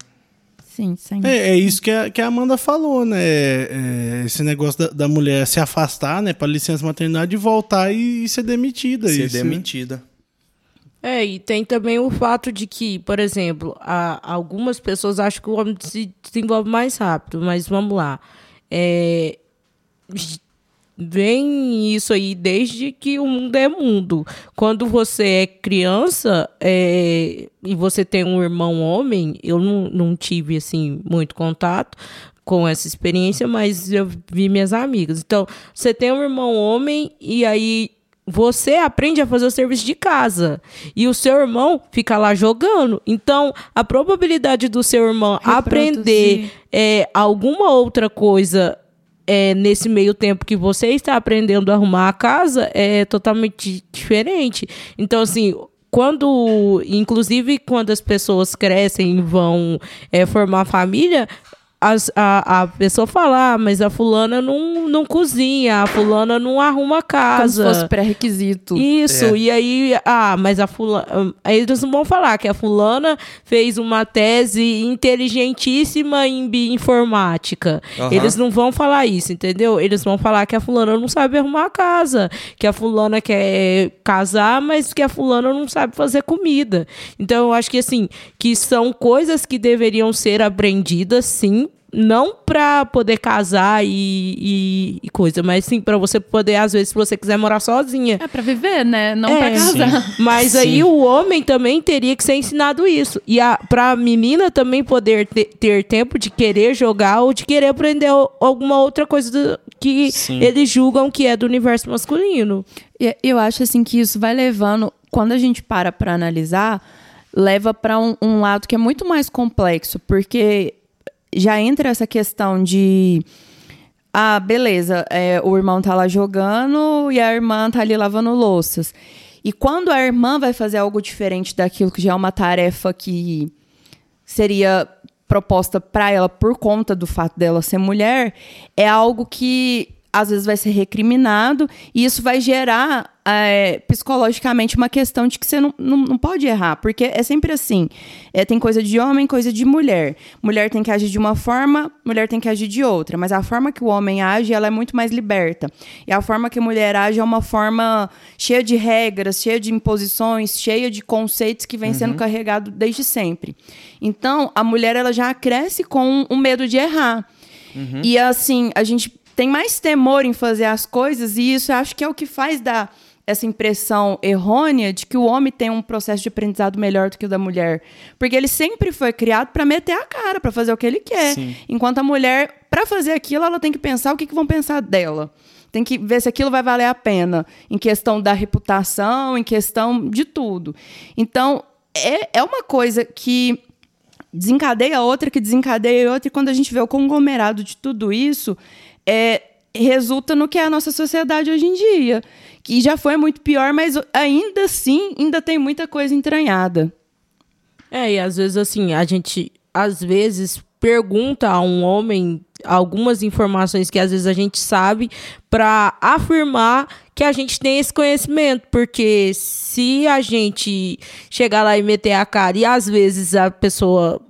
Sim, sim. É, é isso que a, que a Amanda falou, né? É, esse negócio da, da, mulher se afastar, né, para licença maternidade e voltar e, e ser demitida. Ser isso, né? demitida. Né? É, e tem também o fato de que, por exemplo, a, algumas pessoas acham que o homem se desenvolve mais rápido, mas vamos lá. É, vem isso aí desde que o mundo é mundo. Quando você é criança é, e você tem um irmão homem, eu não, não tive assim muito contato com essa experiência, mas eu vi minhas amigas. Então, você tem um irmão homem e aí você aprende a fazer o serviço de casa e o seu irmão fica lá jogando. Então, a probabilidade do seu irmão Reproduzir. aprender é, alguma outra coisa é, nesse meio tempo que você está aprendendo a arrumar a casa é totalmente diferente. Então, assim, quando, inclusive, quando as pessoas crescem e vão é, formar família, as, a, a pessoa fala, ah, mas a fulana não, não cozinha, a fulana não arruma casa. Como se fosse pré-requisito. Isso, é. e aí, ah, mas a fulana. Aí eles não vão falar que a fulana fez uma tese inteligentíssima em bioinformática. Uhum. Eles não vão falar isso, entendeu? Eles vão falar que a fulana não sabe arrumar casa, que a fulana quer casar, mas que a fulana não sabe fazer comida. Então, eu acho que assim, que são coisas que deveriam ser aprendidas, sim, não para poder casar e, e, e, coisa, mas sim para você poder, às vezes, se você quiser morar sozinha. É para viver, né? Não é, para casar. Sim. Mas sim. aí o homem também teria que ser ensinado isso. E a, pra menina também poder ter, ter tempo de querer jogar ou de querer aprender alguma outra coisa do, que sim. eles julgam que é do universo masculino. Eu acho assim que isso vai levando, quando a gente para para analisar, leva para um, um lado que é muito mais complexo, porque já entra essa questão de. Ah, beleza, é, o irmão tá lá jogando e a irmã tá ali lavando louças. E quando a irmã vai fazer algo diferente daquilo que já é uma tarefa que seria proposta para ela por conta do fato dela ser mulher, é algo que às vezes vai ser recriminado e isso vai gerar é, psicologicamente uma questão de que você não, não, não pode errar, porque é sempre assim. É, tem coisa de homem, coisa de mulher. Mulher tem que agir de uma forma, mulher tem que agir de outra. Mas a forma que o homem age, ela é muito mais liberta. E a forma que a mulher age é uma forma cheia de regras, cheia de imposições, cheia de conceitos que vem uhum. sendo carregado desde sempre. Então, a mulher ela já cresce com o medo de errar. Uhum. E assim, a gente tem mais temor em fazer as coisas, e isso acho que é o que faz dar essa impressão errônea de que o homem tem um processo de aprendizado melhor do que o da mulher. Porque ele sempre foi criado para meter a cara, para fazer o que ele quer. Sim. Enquanto a mulher, para fazer aquilo, ela tem que pensar o que, que vão pensar dela. Tem que ver se aquilo vai valer a pena, em questão da reputação, em questão de tudo. Então, é, é uma coisa que desencadeia outra, que desencadeia outra, e quando a gente vê o conglomerado de tudo isso, é, resulta no que é a nossa sociedade hoje em dia. Que já foi muito pior, mas ainda assim, ainda tem muita coisa entranhada. É, e às vezes assim, a gente às vezes pergunta a um homem algumas informações que às vezes a gente sabe para afirmar que a gente tem esse conhecimento, porque se a gente chegar lá e meter a cara e às vezes a pessoa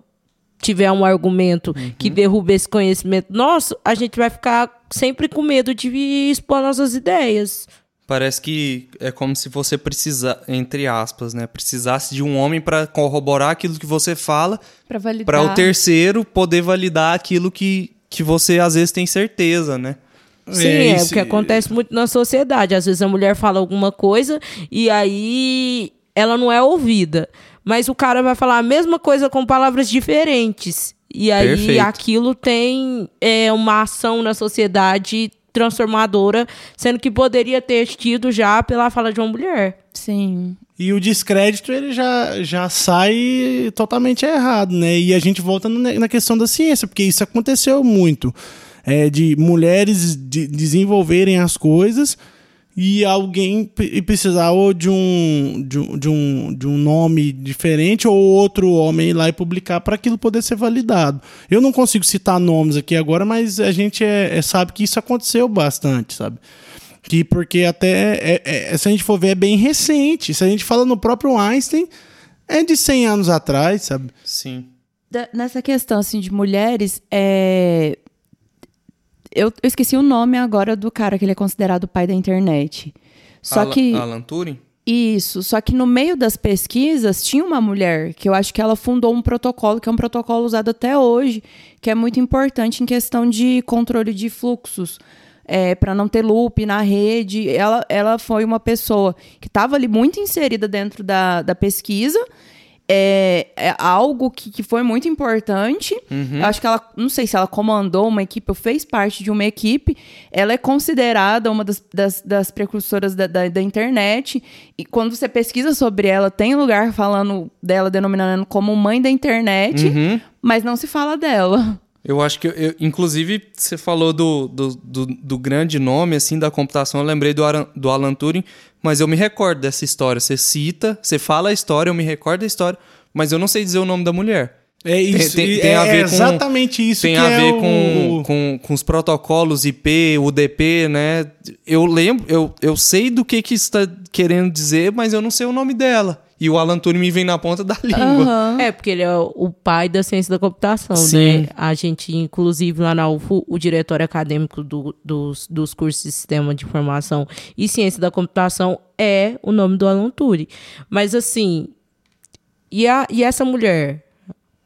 tiver um argumento uhum. que derruba esse conhecimento nosso, a gente vai ficar sempre com medo de expor nossas ideias. Parece que é como se você precisa, entre aspas, né, precisasse de um homem para corroborar aquilo que você fala, para o terceiro poder validar aquilo que, que você às vezes tem certeza, né? Sim, é, é o que acontece muito na sociedade. Às vezes a mulher fala alguma coisa e aí ela não é ouvida. Mas o cara vai falar a mesma coisa com palavras diferentes. E aí Perfeito. aquilo tem é, uma ação na sociedade transformadora, sendo que poderia ter tido já pela fala de uma mulher. Sim. E o descrédito ele já, já sai totalmente errado, né? E a gente volta na questão da ciência, porque isso aconteceu muito. É, de mulheres de desenvolverem as coisas e alguém precisar ou de um, de, um, de, um, de um nome diferente ou outro homem ir lá e publicar para aquilo poder ser validado. Eu não consigo citar nomes aqui agora, mas a gente é, é sabe que isso aconteceu bastante, sabe? Que porque até, é, é, se a gente for ver, é bem recente. Se a gente fala no próprio Einstein, é de 100 anos atrás, sabe? Sim. Da, nessa questão assim, de mulheres, é, eu, eu, esqueci o nome agora do cara que ele é considerado o pai da internet. Só Alan, que. Alan Turing? Isso, só que no meio das pesquisas tinha uma mulher que eu acho que ela fundou um protocolo, que é um protocolo usado até hoje, que é muito importante em questão de controle de fluxos. É, para não ter loop na rede. Ela, ela foi uma pessoa que estava ali muito inserida dentro da, da pesquisa é, é algo que, que foi muito importante. Uhum. Eu acho que ela, não sei se ela comandou uma equipe ou fez parte de uma equipe. Ela é considerada uma das, das, das precursoras da, da, da, internet. E quando você pesquisa sobre ela, tem lugar falando dela, denominando como mãe da internet, uhum. mas não se fala dela. Eu acho que, eu, inclusive, você falou do, do, do, do, grande nome, assim, da computação. Eu lembrei do, Aran, do Alan Turing, mas eu me recordo dessa história. Você cita, você fala a história, eu me recordo da história, mas eu não sei dizer o nome da mulher. É isso, tem, tem, tem é, a ver com, exatamente isso Tem a ver é com, o... com, com os protocolos IP, UDP, né? Eu lembro, eu, eu sei do que, que está querendo dizer, mas eu não sei o nome dela. E o Alan Turing me vem na ponta da língua. Uhum. É, porque ele é o pai da ciência da computação, Sim. né? A gente, inclusive, lá na UFO, o diretório acadêmico do, dos, dos cursos de Sistema de Informação e Ciência da Computação é o nome do Alan Turing. Mas, assim, e, a, e essa mulher?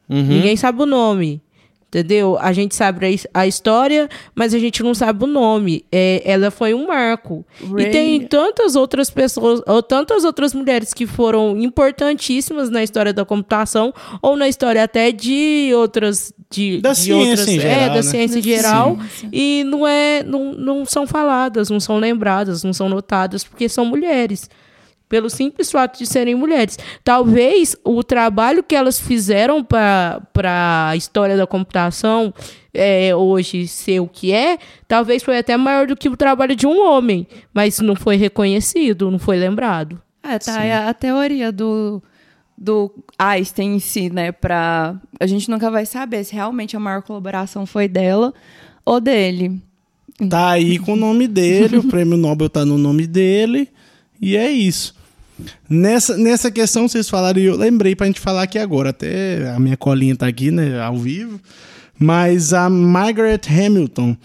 Uhum. Ninguém sabe o nome. Entendeu? A gente sabe a, história, mas a gente não sabe o nome. É, ela foi um marco. Ray. E tem tantas outras pessoas, ou tantas outras mulheres que foram importantíssimas na história da computação, ou na história até de outras. De, da de ciência outras, em é, geral. É, da né? ciência em geral. Sim. E não, é, não, não são faladas, não são lembradas, não são notadas, porque são mulheres pelo simples fato de serem mulheres. Talvez o trabalho que elas fizeram para a história da computação é, hoje ser o que é, talvez foi até maior do que o trabalho de um homem, mas não foi reconhecido, não foi lembrado. É, tá é a, a teoria do, do Einstein em si, né? Pra, a gente nunca vai saber se realmente a maior colaboração foi dela ou dele. Tá aí com o nome dele, o prêmio Nobel tá no nome dele, e é isso. Nessa, nessa questão, vocês falaram, e eu lembrei pra gente falar aqui agora, até a minha colinha tá aqui, né, ao vivo, mas a Margaret Hamilton,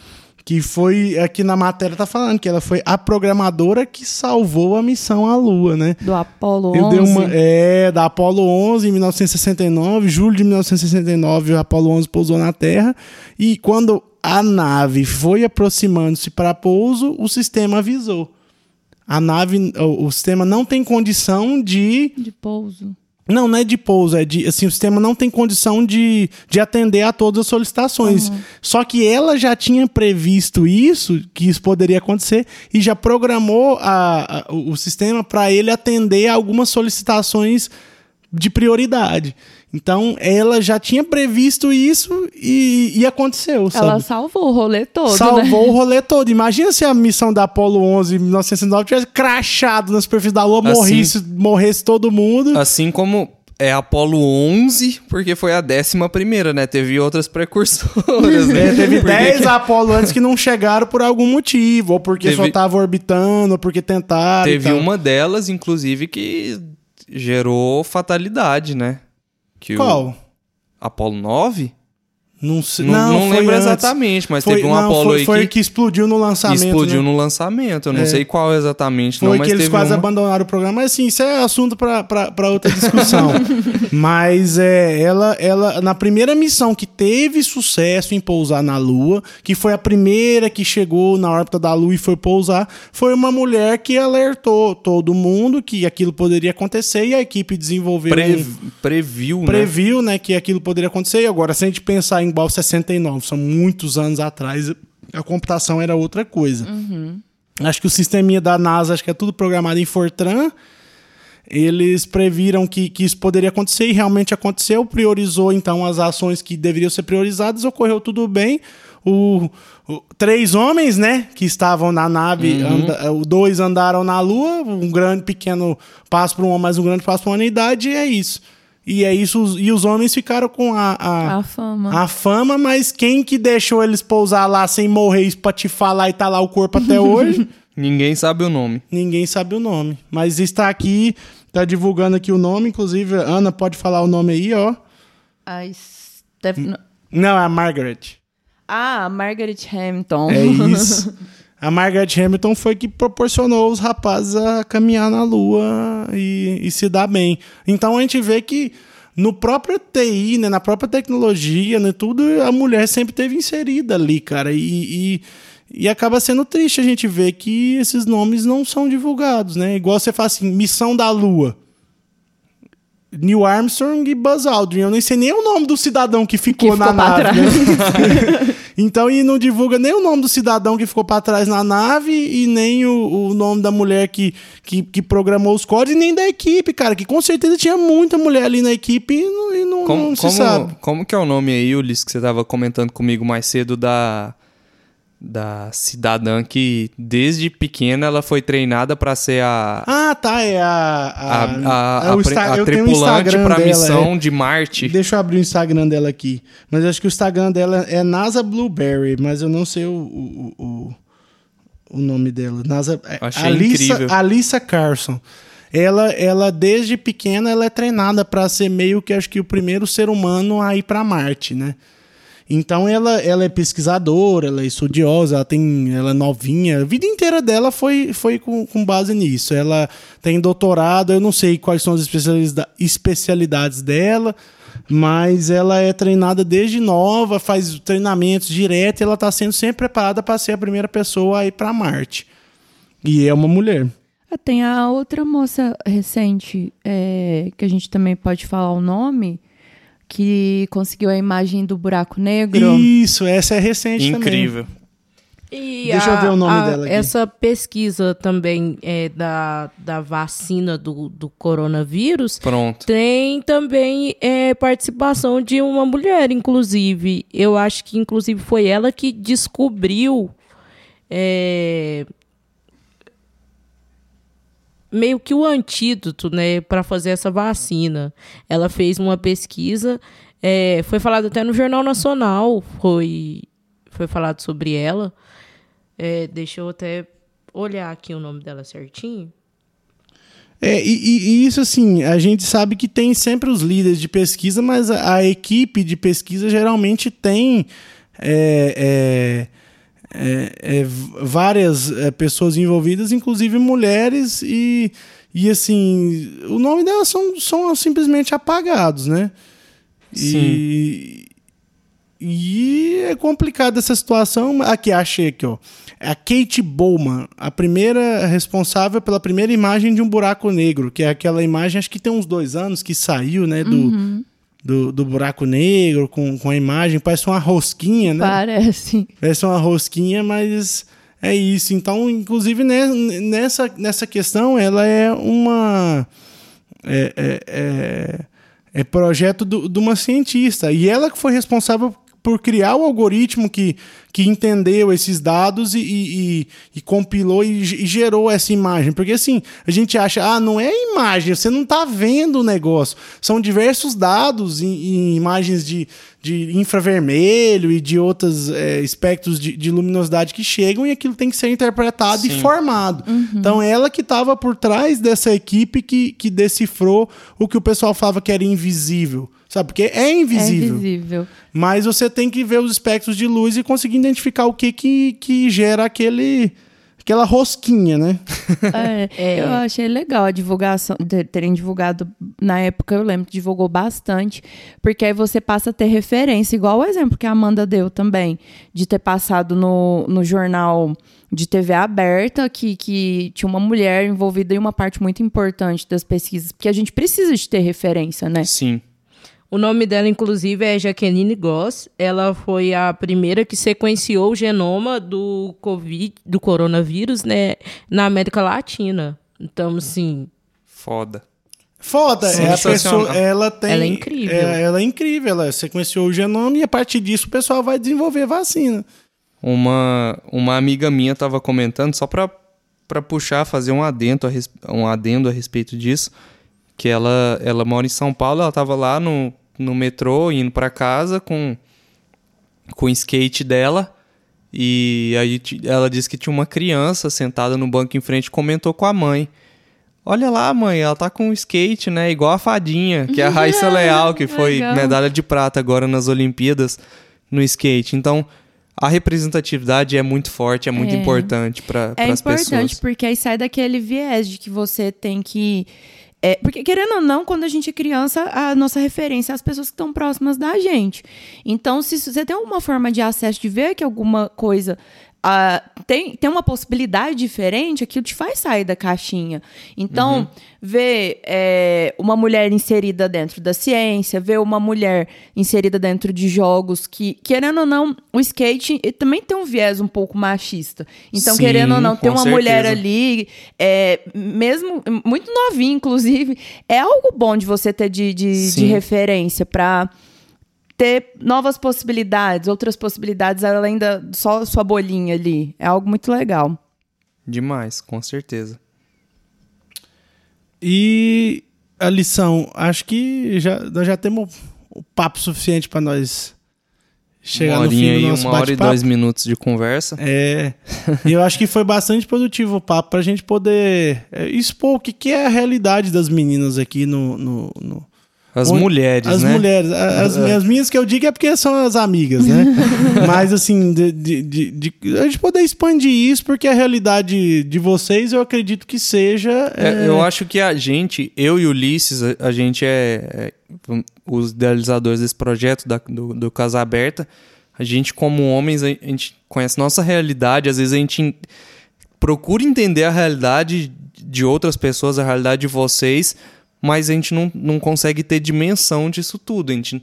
que foi, aqui na matéria tá falando, que ela foi a programadora que salvou a missão à Lua, né? Do Apollo 11. Uma, é, da Apollo 11 em 1969, julho de 1969, o Apollo 11 pousou na Terra, e quando a nave foi aproximando-se para pouso, o sistema avisou a nave, o, o sistema não tem condição de. De pouso. Não, não é de pouso, é de. Assim, o sistema não tem condição de, de atender a todas as solicitações. Uhum. Só que ela já tinha previsto isso, que isso poderia acontecer, e já programou a, a o sistema para ele atender algumas solicitações de prioridade. Então, ela já tinha previsto isso e, e aconteceu, sabe? Ela salvou o rolê todo, Salvou né? o rolê todo. Imagina se a missão da Apollo 11 em 1909 tivesse crachado na superfície da Lua, Assim- morresse, morresse todo mundo. Assim como é Apolo 11, porque foi a décima primeira, né? Teve outras precursoras, né? É, teve Porque 10 Apollo antes que não chegaram por algum motivo, ou porque Teve- só tava orbitando, ou porque tentaram. Teve uma delas, inclusive, que gerou fatalidade, né? Que o Qual? Apolo 9? Não, sei, Não, não foi lembro antes. exatamente, mas Foi, teve um não, Apolo foi, aí foi que, que explodiu no lançamento. explodiu né? no lançamento. Eu não É. sei qual exatamente, Foi não, mas que eles quase uma... abandonaram o programa, mas assim, isso é assunto pra outra discussão. mas é, ela, ela, na primeira missão que teve sucesso em pousar na Lua, que foi a primeira que chegou na órbita da Lua e foi pousar, foi uma mulher que alertou todo mundo que aquilo poderia acontecer e a equipe desenvolveu. Pre- um- previu, né? previu, né, que aquilo poderia acontecer. E agora, se a gente pensar em Bal 69, são muitos anos atrás, a computação era outra coisa. Acho que o sisteminha da NASA, acho que é tudo programado em Fortran. Eles previram que, que isso poderia acontecer e realmente aconteceu. Priorizou, então, as ações que deveriam ser priorizadas. Ocorreu tudo bem. O, o- três homens, né, que estavam na nave, o dois andaram na Lua, um grande, pequeno passo para um homem, mais um grande passo para a humanidade, e é isso. E é isso, os- e os homens ficaram com a, a, A fama. a fama, mas quem que deixou eles pousar lá sem morrer, espatifar lá e tá lá o corpo até hoje? Ninguém sabe o nome. Ninguém sabe o nome. Mas está aqui, tá divulgando aqui o nome, inclusive, Ana pode falar o nome aí, ó. A Steph... Não, é a Margaret. Ah, Margaret Hamilton. É isso. A Margaret Hamilton foi que proporcionou os rapazes a caminhar na Lua e, e se dar bem. Então a gente vê que no próprio TI, né, na própria tecnologia, né, tudo, a mulher sempre teve inserida ali, cara. E, e, e acaba sendo triste a gente ver que esses nomes não são divulgados, né? Igual você fala assim, Missão da Lua. Neil Armstrong e Buzz Aldrin. Eu nem sei nem o nome do cidadão que ficou, Que na ficou pra nave. trás. né? então, e não divulga nem o nome do cidadão que ficou pra trás na nave e nem o, o nome da mulher que, que, que programou os códigos e nem da equipe, cara. Que com certeza tinha muita mulher ali na equipe e não, e não, Como, não se como, sabe. como que é o nome aí, Ulisses, que você tava comentando comigo mais cedo da, da cidadã que desde pequena ela foi treinada pra ser a, Ah, tá. É a. a, a, é a, Insta- a um tripulante dela, missão é. de Marte. Deixa eu abrir o Instagram dela aqui. Mas acho que o Instagram dela é NASA Blueberry, mas eu não sei o, o, o, o nome dela. NASA, é Achei Alissa, incrível. Alissa Carson. Ela, ela, desde pequena, ela é treinada para ser meio que acho que o primeiro ser humano a ir para Marte, né? Então ela, ela é pesquisadora, ela é estudiosa, ela tem, ela é novinha. A vida inteira dela foi, foi com, com base nisso. Ela tem doutorado, eu não sei quais são as especialida- especialidades dela, mas ela é treinada desde nova, faz treinamentos direto e ela está sendo sempre preparada para ser a primeira pessoa a ir para Marte. E é uma mulher. Ah, Tem a outra moça recente, é, que a gente também pode falar o nome, que conseguiu a imagem do buraco negro. Isso, essa é recente também. Incrível. E Deixa eu ver o nome dela aqui. Essa pesquisa também é da, da vacina do, do coronavírus Pronto. tem também é, participação de uma mulher, inclusive. Eu acho que, inclusive, foi ela que descobriu é, meio que o antídoto, né, para fazer essa vacina. Ela fez uma pesquisa, é, foi falado até no Jornal Nacional, foi, foi falado sobre ela. É, deixa eu até olhar aqui o nome dela certinho. É, e, e- isso assim, a gente sabe que tem sempre os líderes de pesquisa, mas a, a equipe de pesquisa geralmente tem é, é, é, é, várias é, pessoas envolvidas, inclusive mulheres, e, e assim, o nome delas são, são simplesmente apagados, né? E, e é complicada essa situação. Aqui, achei aqui, ó. É a Kate Bowman, a primeira responsável pela primeira imagem de um buraco negro, que é aquela imagem, acho que tem uns dois anos que saiu, né, do, do, do buraco negro com, com a imagem. Parece uma rosquinha, né? Parece. Parece uma rosquinha, mas é isso. Então, inclusive, né, nessa, nessa questão, ela é uma. é, é, é, é projeto de uma cientista. E ela que foi responsável por criar o algoritmo que, que entendeu esses dados e, e, e compilou e, e, gerou essa imagem. Porque assim, a gente acha, ah, não é imagem, você não está vendo o negócio. São diversos dados em, em imagens de, de infravermelho e de outros é, espectros de, de, luminosidade que chegam e aquilo tem que ser interpretado Sim. e formado. Uhum. Então, ela que estava por trás dessa equipe que, que decifrou o que o pessoal falava que era invisível. Sabe? Porque é invisível. É invisível. Mas você tem que ver os espectros de luz e conseguir identificar o que, que, que gera aquele aquela rosquinha, né? É, é. Eu achei legal a divulgação, terem divulgado na época, eu lembro que divulgou bastante, porque aí você passa a ter referência, igual o exemplo que a Amanda deu também, de ter passado no, no jornal de TV aberta, que, que tinha uma mulher envolvida em uma parte muito importante das pesquisas, porque a gente precisa de ter referência, né? Sim. O nome dela, inclusive, é Jaqueline Goss. Ela foi a primeira que sequenciou o genoma do COVID, do coronavírus, né, na América Latina. Então, assim. Foda. Foda, é a pessoa, ela tem. Ela é incrível. É, ela é incrível, ela sequenciou o genoma e a partir disso o pessoal vai desenvolver vacina. Uma, uma amiga minha estava comentando, só para puxar, fazer um adendo, a, um adendo a respeito disso, que ela, ela mora em São Paulo, ela estava lá no, no metrô, indo para casa com, com o skate dela. E aí ela disse que tinha uma criança sentada no banco em frente comentou com a mãe. Olha lá, mãe, ela tá com um skate, né? Igual a fadinha, que é a Raíssa Leal, que foi Legal. medalha de prata agora nas Olimpíadas no skate. Então, a representatividade é muito forte, é muito é. importante para é as pessoas. É importante porque aí sai daquele viés de que você tem que é, porque, querendo ou não, quando a gente é criança, a nossa referência é as pessoas que estão próximas da gente. Então, se você tem alguma forma de acesso, de ver que alguma coisa uh, tem, tem uma possibilidade diferente, aquilo te faz sair da caixinha. Então, uhum. ver é, uma mulher inserida dentro da ciência, ver uma mulher inserida dentro de jogos que, querendo ou não, o skate também tem um viés um pouco machista. Então, Sim, querendo ou não, ter uma certeza. mulher ali, é, mesmo muito novinha, inclusive, é algo bom de você ter de, de, de referência para ter novas possibilidades, outras possibilidades além da só sua bolinha ali. É algo muito legal. Demais, com certeza. E a lição, acho que já, nós já temos o papo suficiente para nós chegar no fim do nosso Uma hora e dois minutos de conversa. É. e eu acho que foi bastante produtivo o papo para a gente poder é, expor o que, que é a realidade das meninas aqui no, no, no as onde, mulheres, as né? As mulheres. As, é. as minhas que eu digo é porque são as amigas, né? Mas, assim, de, de, de, de, a gente poder expandir isso, porque a realidade de vocês, eu acredito que seja... É... É, eu acho que a gente, eu e Ulisses, a, a gente é, é, os idealizadores desse projeto da, do, do Casa Aberta. A gente, como homens, a gente conhece nossa realidade. Às vezes a gente procura entender a realidade de outras pessoas, a realidade de vocês mas a gente não, não consegue ter dimensão disso tudo. A gente,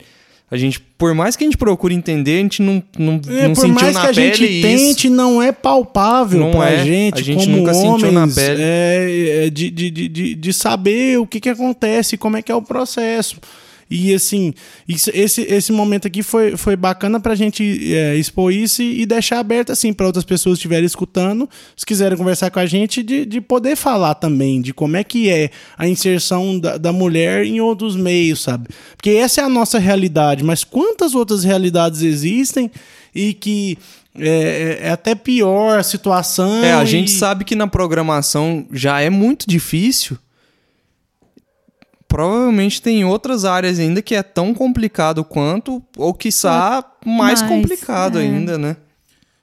a gente, por mais que a gente procure entender, a gente não, não, é, não sentiu na pele isso. Por mais que a gente tente, isso. não é palpável não pra é. gente, a gente como nunca homens, sentiu na pele. É, é de, de, de, de saber o que, que acontece, como é que é o processo. E assim, isso, esse, esse momento aqui foi, foi bacana pra gente é, expor isso e, e deixar aberto assim para outras pessoas que estiverem escutando, se quiserem conversar com a gente, de, de poder falar também de como é que é a inserção da, da mulher em outros meios, sabe? Porque essa é a nossa realidade, mas quantas outras realidades existem e que é, é, é, até pior a situação. É, a e... gente sabe que na programação já é muito difícil provavelmente tem outras áreas ainda que é tão complicado quanto, ou quiçá mais, mais complicado é. ainda, né?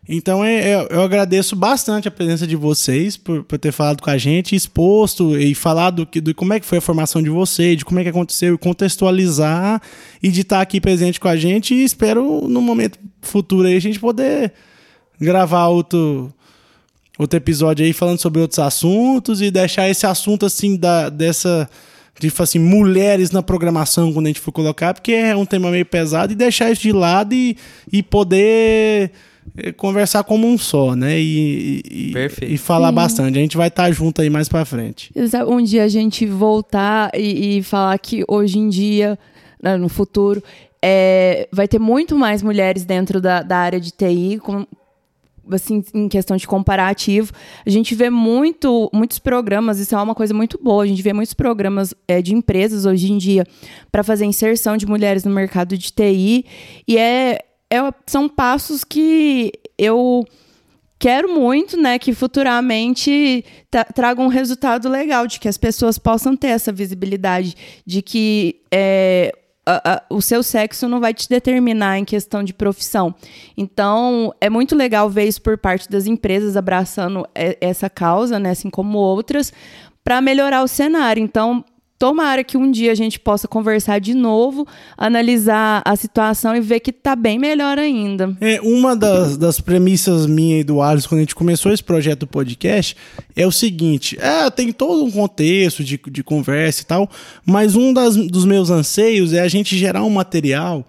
Então é, é, eu agradeço bastante a presença de vocês por, por ter falado com a gente, exposto e falado do, do como é que foi a formação de vocês, de como é que aconteceu, contextualizar e de estar aqui presente com a gente. E espero no momento futuro aí a gente poder gravar outro, outro episódio aí falando sobre outros assuntos e deixar esse assunto assim da, dessa de assim, mulheres na programação quando a gente for colocar, porque é um tema meio pesado, e deixar isso de lado e, e poder é, conversar como um só, né? E, e, e falar Sim. bastante. A gente vai estar junto aí mais pra frente. Sabe, Um dia a gente voltar e, e falar que hoje em dia, né, no futuro, é, vai ter muito mais mulheres dentro da, da área de TI, com, assim, em questão de comparativo. A gente vê muito, muitos programas, isso é uma coisa muito boa, a gente vê muitos programas é, de empresas hoje em dia para fazer inserção de mulheres no mercado de TI. E é, é, são passos que eu quero muito, né, que futuramente tra traga um resultado legal, de que as pessoas possam ter essa visibilidade, de que é, a- a- o seu sexo não vai te determinar em questão de profissão. Então, é muito legal ver isso por parte das empresas abraçando e- essa causa, né, assim como outras, para melhorar o cenário. Então, tomara que um dia a gente possa conversar de novo, analisar a situação e ver que tá bem melhor ainda. É, uma das, das premissas minha e do Alisson, quando a gente começou esse projeto do podcast, é o seguinte: é, tem todo um contexto de, de conversa e tal, mas um das, dos meus anseios é a gente gerar um material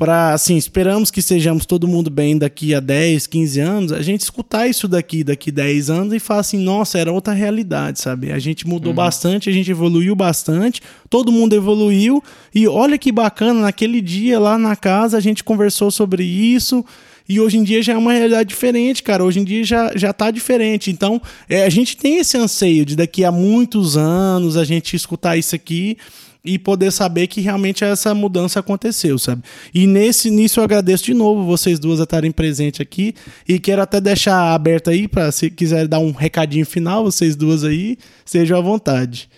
para, assim, esperamos que sejamos todo mundo bem daqui a 10, 15 anos, a gente escutar isso daqui, daqui 10 anos e falar assim, nossa, era outra realidade, sabe? A gente mudou bastante, a gente evoluiu bastante, todo mundo evoluiu e olha que bacana, naquele dia lá na casa a gente conversou sobre isso e hoje em dia já é uma realidade diferente, cara. Hoje em dia já, já tá diferente. Então, é, a gente tem esse anseio de daqui a muitos anos a gente escutar isso aqui e poder saber que realmente essa mudança aconteceu, sabe? E nesse nisso eu agradeço de novo vocês duas a estarem presentes aqui e quero até deixar aberto aí para se quiser dar um recadinho final, vocês duas aí, sejam à vontade.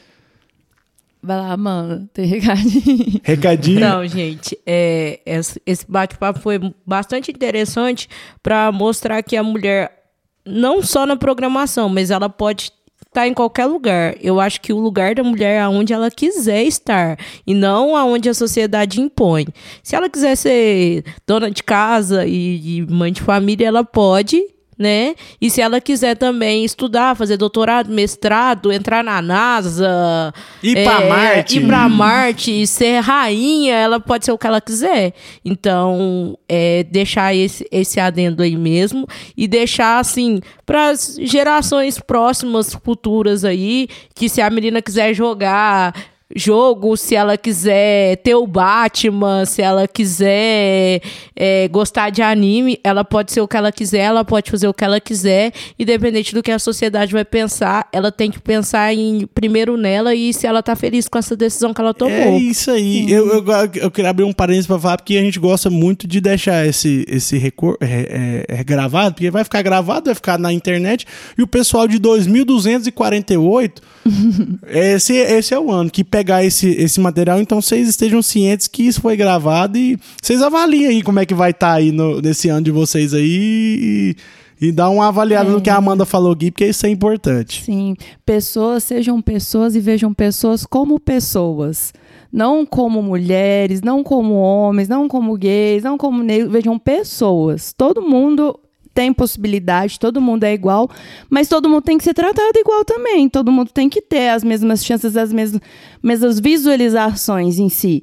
Vai lá, Amanda, tem recadinho. Recadinho. Não, gente, é, esse esse bate-papo foi bastante interessante para mostrar que a mulher, não só na programação, mas ela pode estar em qualquer lugar. Eu acho que o lugar da mulher é aonde ela quiser estar e não aonde a sociedade impõe. Se ela quiser ser dona de casa e, e mãe de família, ela pode. Né? E se ela quiser também estudar, fazer doutorado, mestrado, entrar na NASA, Ir pra Marte. ir pra Marte, ser rainha, ela pode ser o que ela quiser. Então, é, deixar esse, esse adendo aí mesmo e deixar, assim, para as gerações próximas, futuras aí, que se a menina quiser jogar jogo, se ela quiser ter o Batman, se ela quiser é, gostar de anime, ela pode ser o que ela quiser, ela pode fazer o que ela quiser, independente do que a sociedade vai pensar, ela tem que pensar em primeiro nela e se ela tá feliz com essa decisão que ela tomou. É isso aí. Eu, eu, eu queria abrir um parênteses pra falar, porque a gente gosta muito de deixar esse, esse recor é, é, é gravado, porque vai ficar gravado, vai ficar na internet, e o pessoal de 2248, esse, esse é o ano que pegar esse, esse material, então vocês estejam cientes que isso foi gravado e vocês avaliem aí como é que vai estar aí no, nesse ano de vocês aí e, e dá uma avaliada no que a Amanda falou aqui, porque isso é importante. Sim, pessoas sejam pessoas e vejam pessoas como pessoas. Não como mulheres, não como homens, não como gays, não como negros. Vejam pessoas. Todo mundo tem possibilidade, todo mundo é igual, mas todo mundo tem que ser tratado igual também. Todo mundo tem que ter as mesmas chances, as mesmas, mesmas visualizações em si.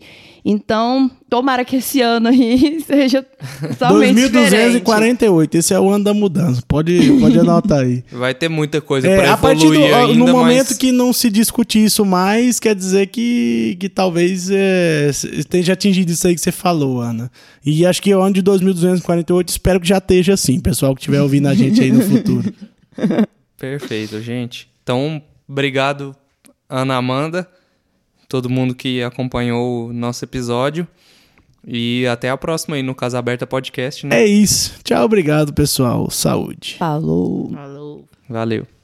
Então, tomara que esse ano aí seja totalmente diferente. 2248, esse é o ano da mudança. Pode, pode anotar aí. Vai ter muita coisa É, pra a partir do evoluir ó, ainda, no momento mas... que não se discutir isso mais, quer dizer que, que talvez é, esteja atingido isso aí que você falou, Ana. E acho que é o ano de 2248, espero que já esteja assim, pessoal que estiver ouvindo a gente aí no futuro. Perfeito, gente. Então, obrigado, Ana Amanda, todo mundo que acompanhou o nosso episódio. E até a próxima aí no Casa Aberta Podcast, né? É isso. Tchau, obrigado, pessoal. Saúde. Falou. Falou. Valeu.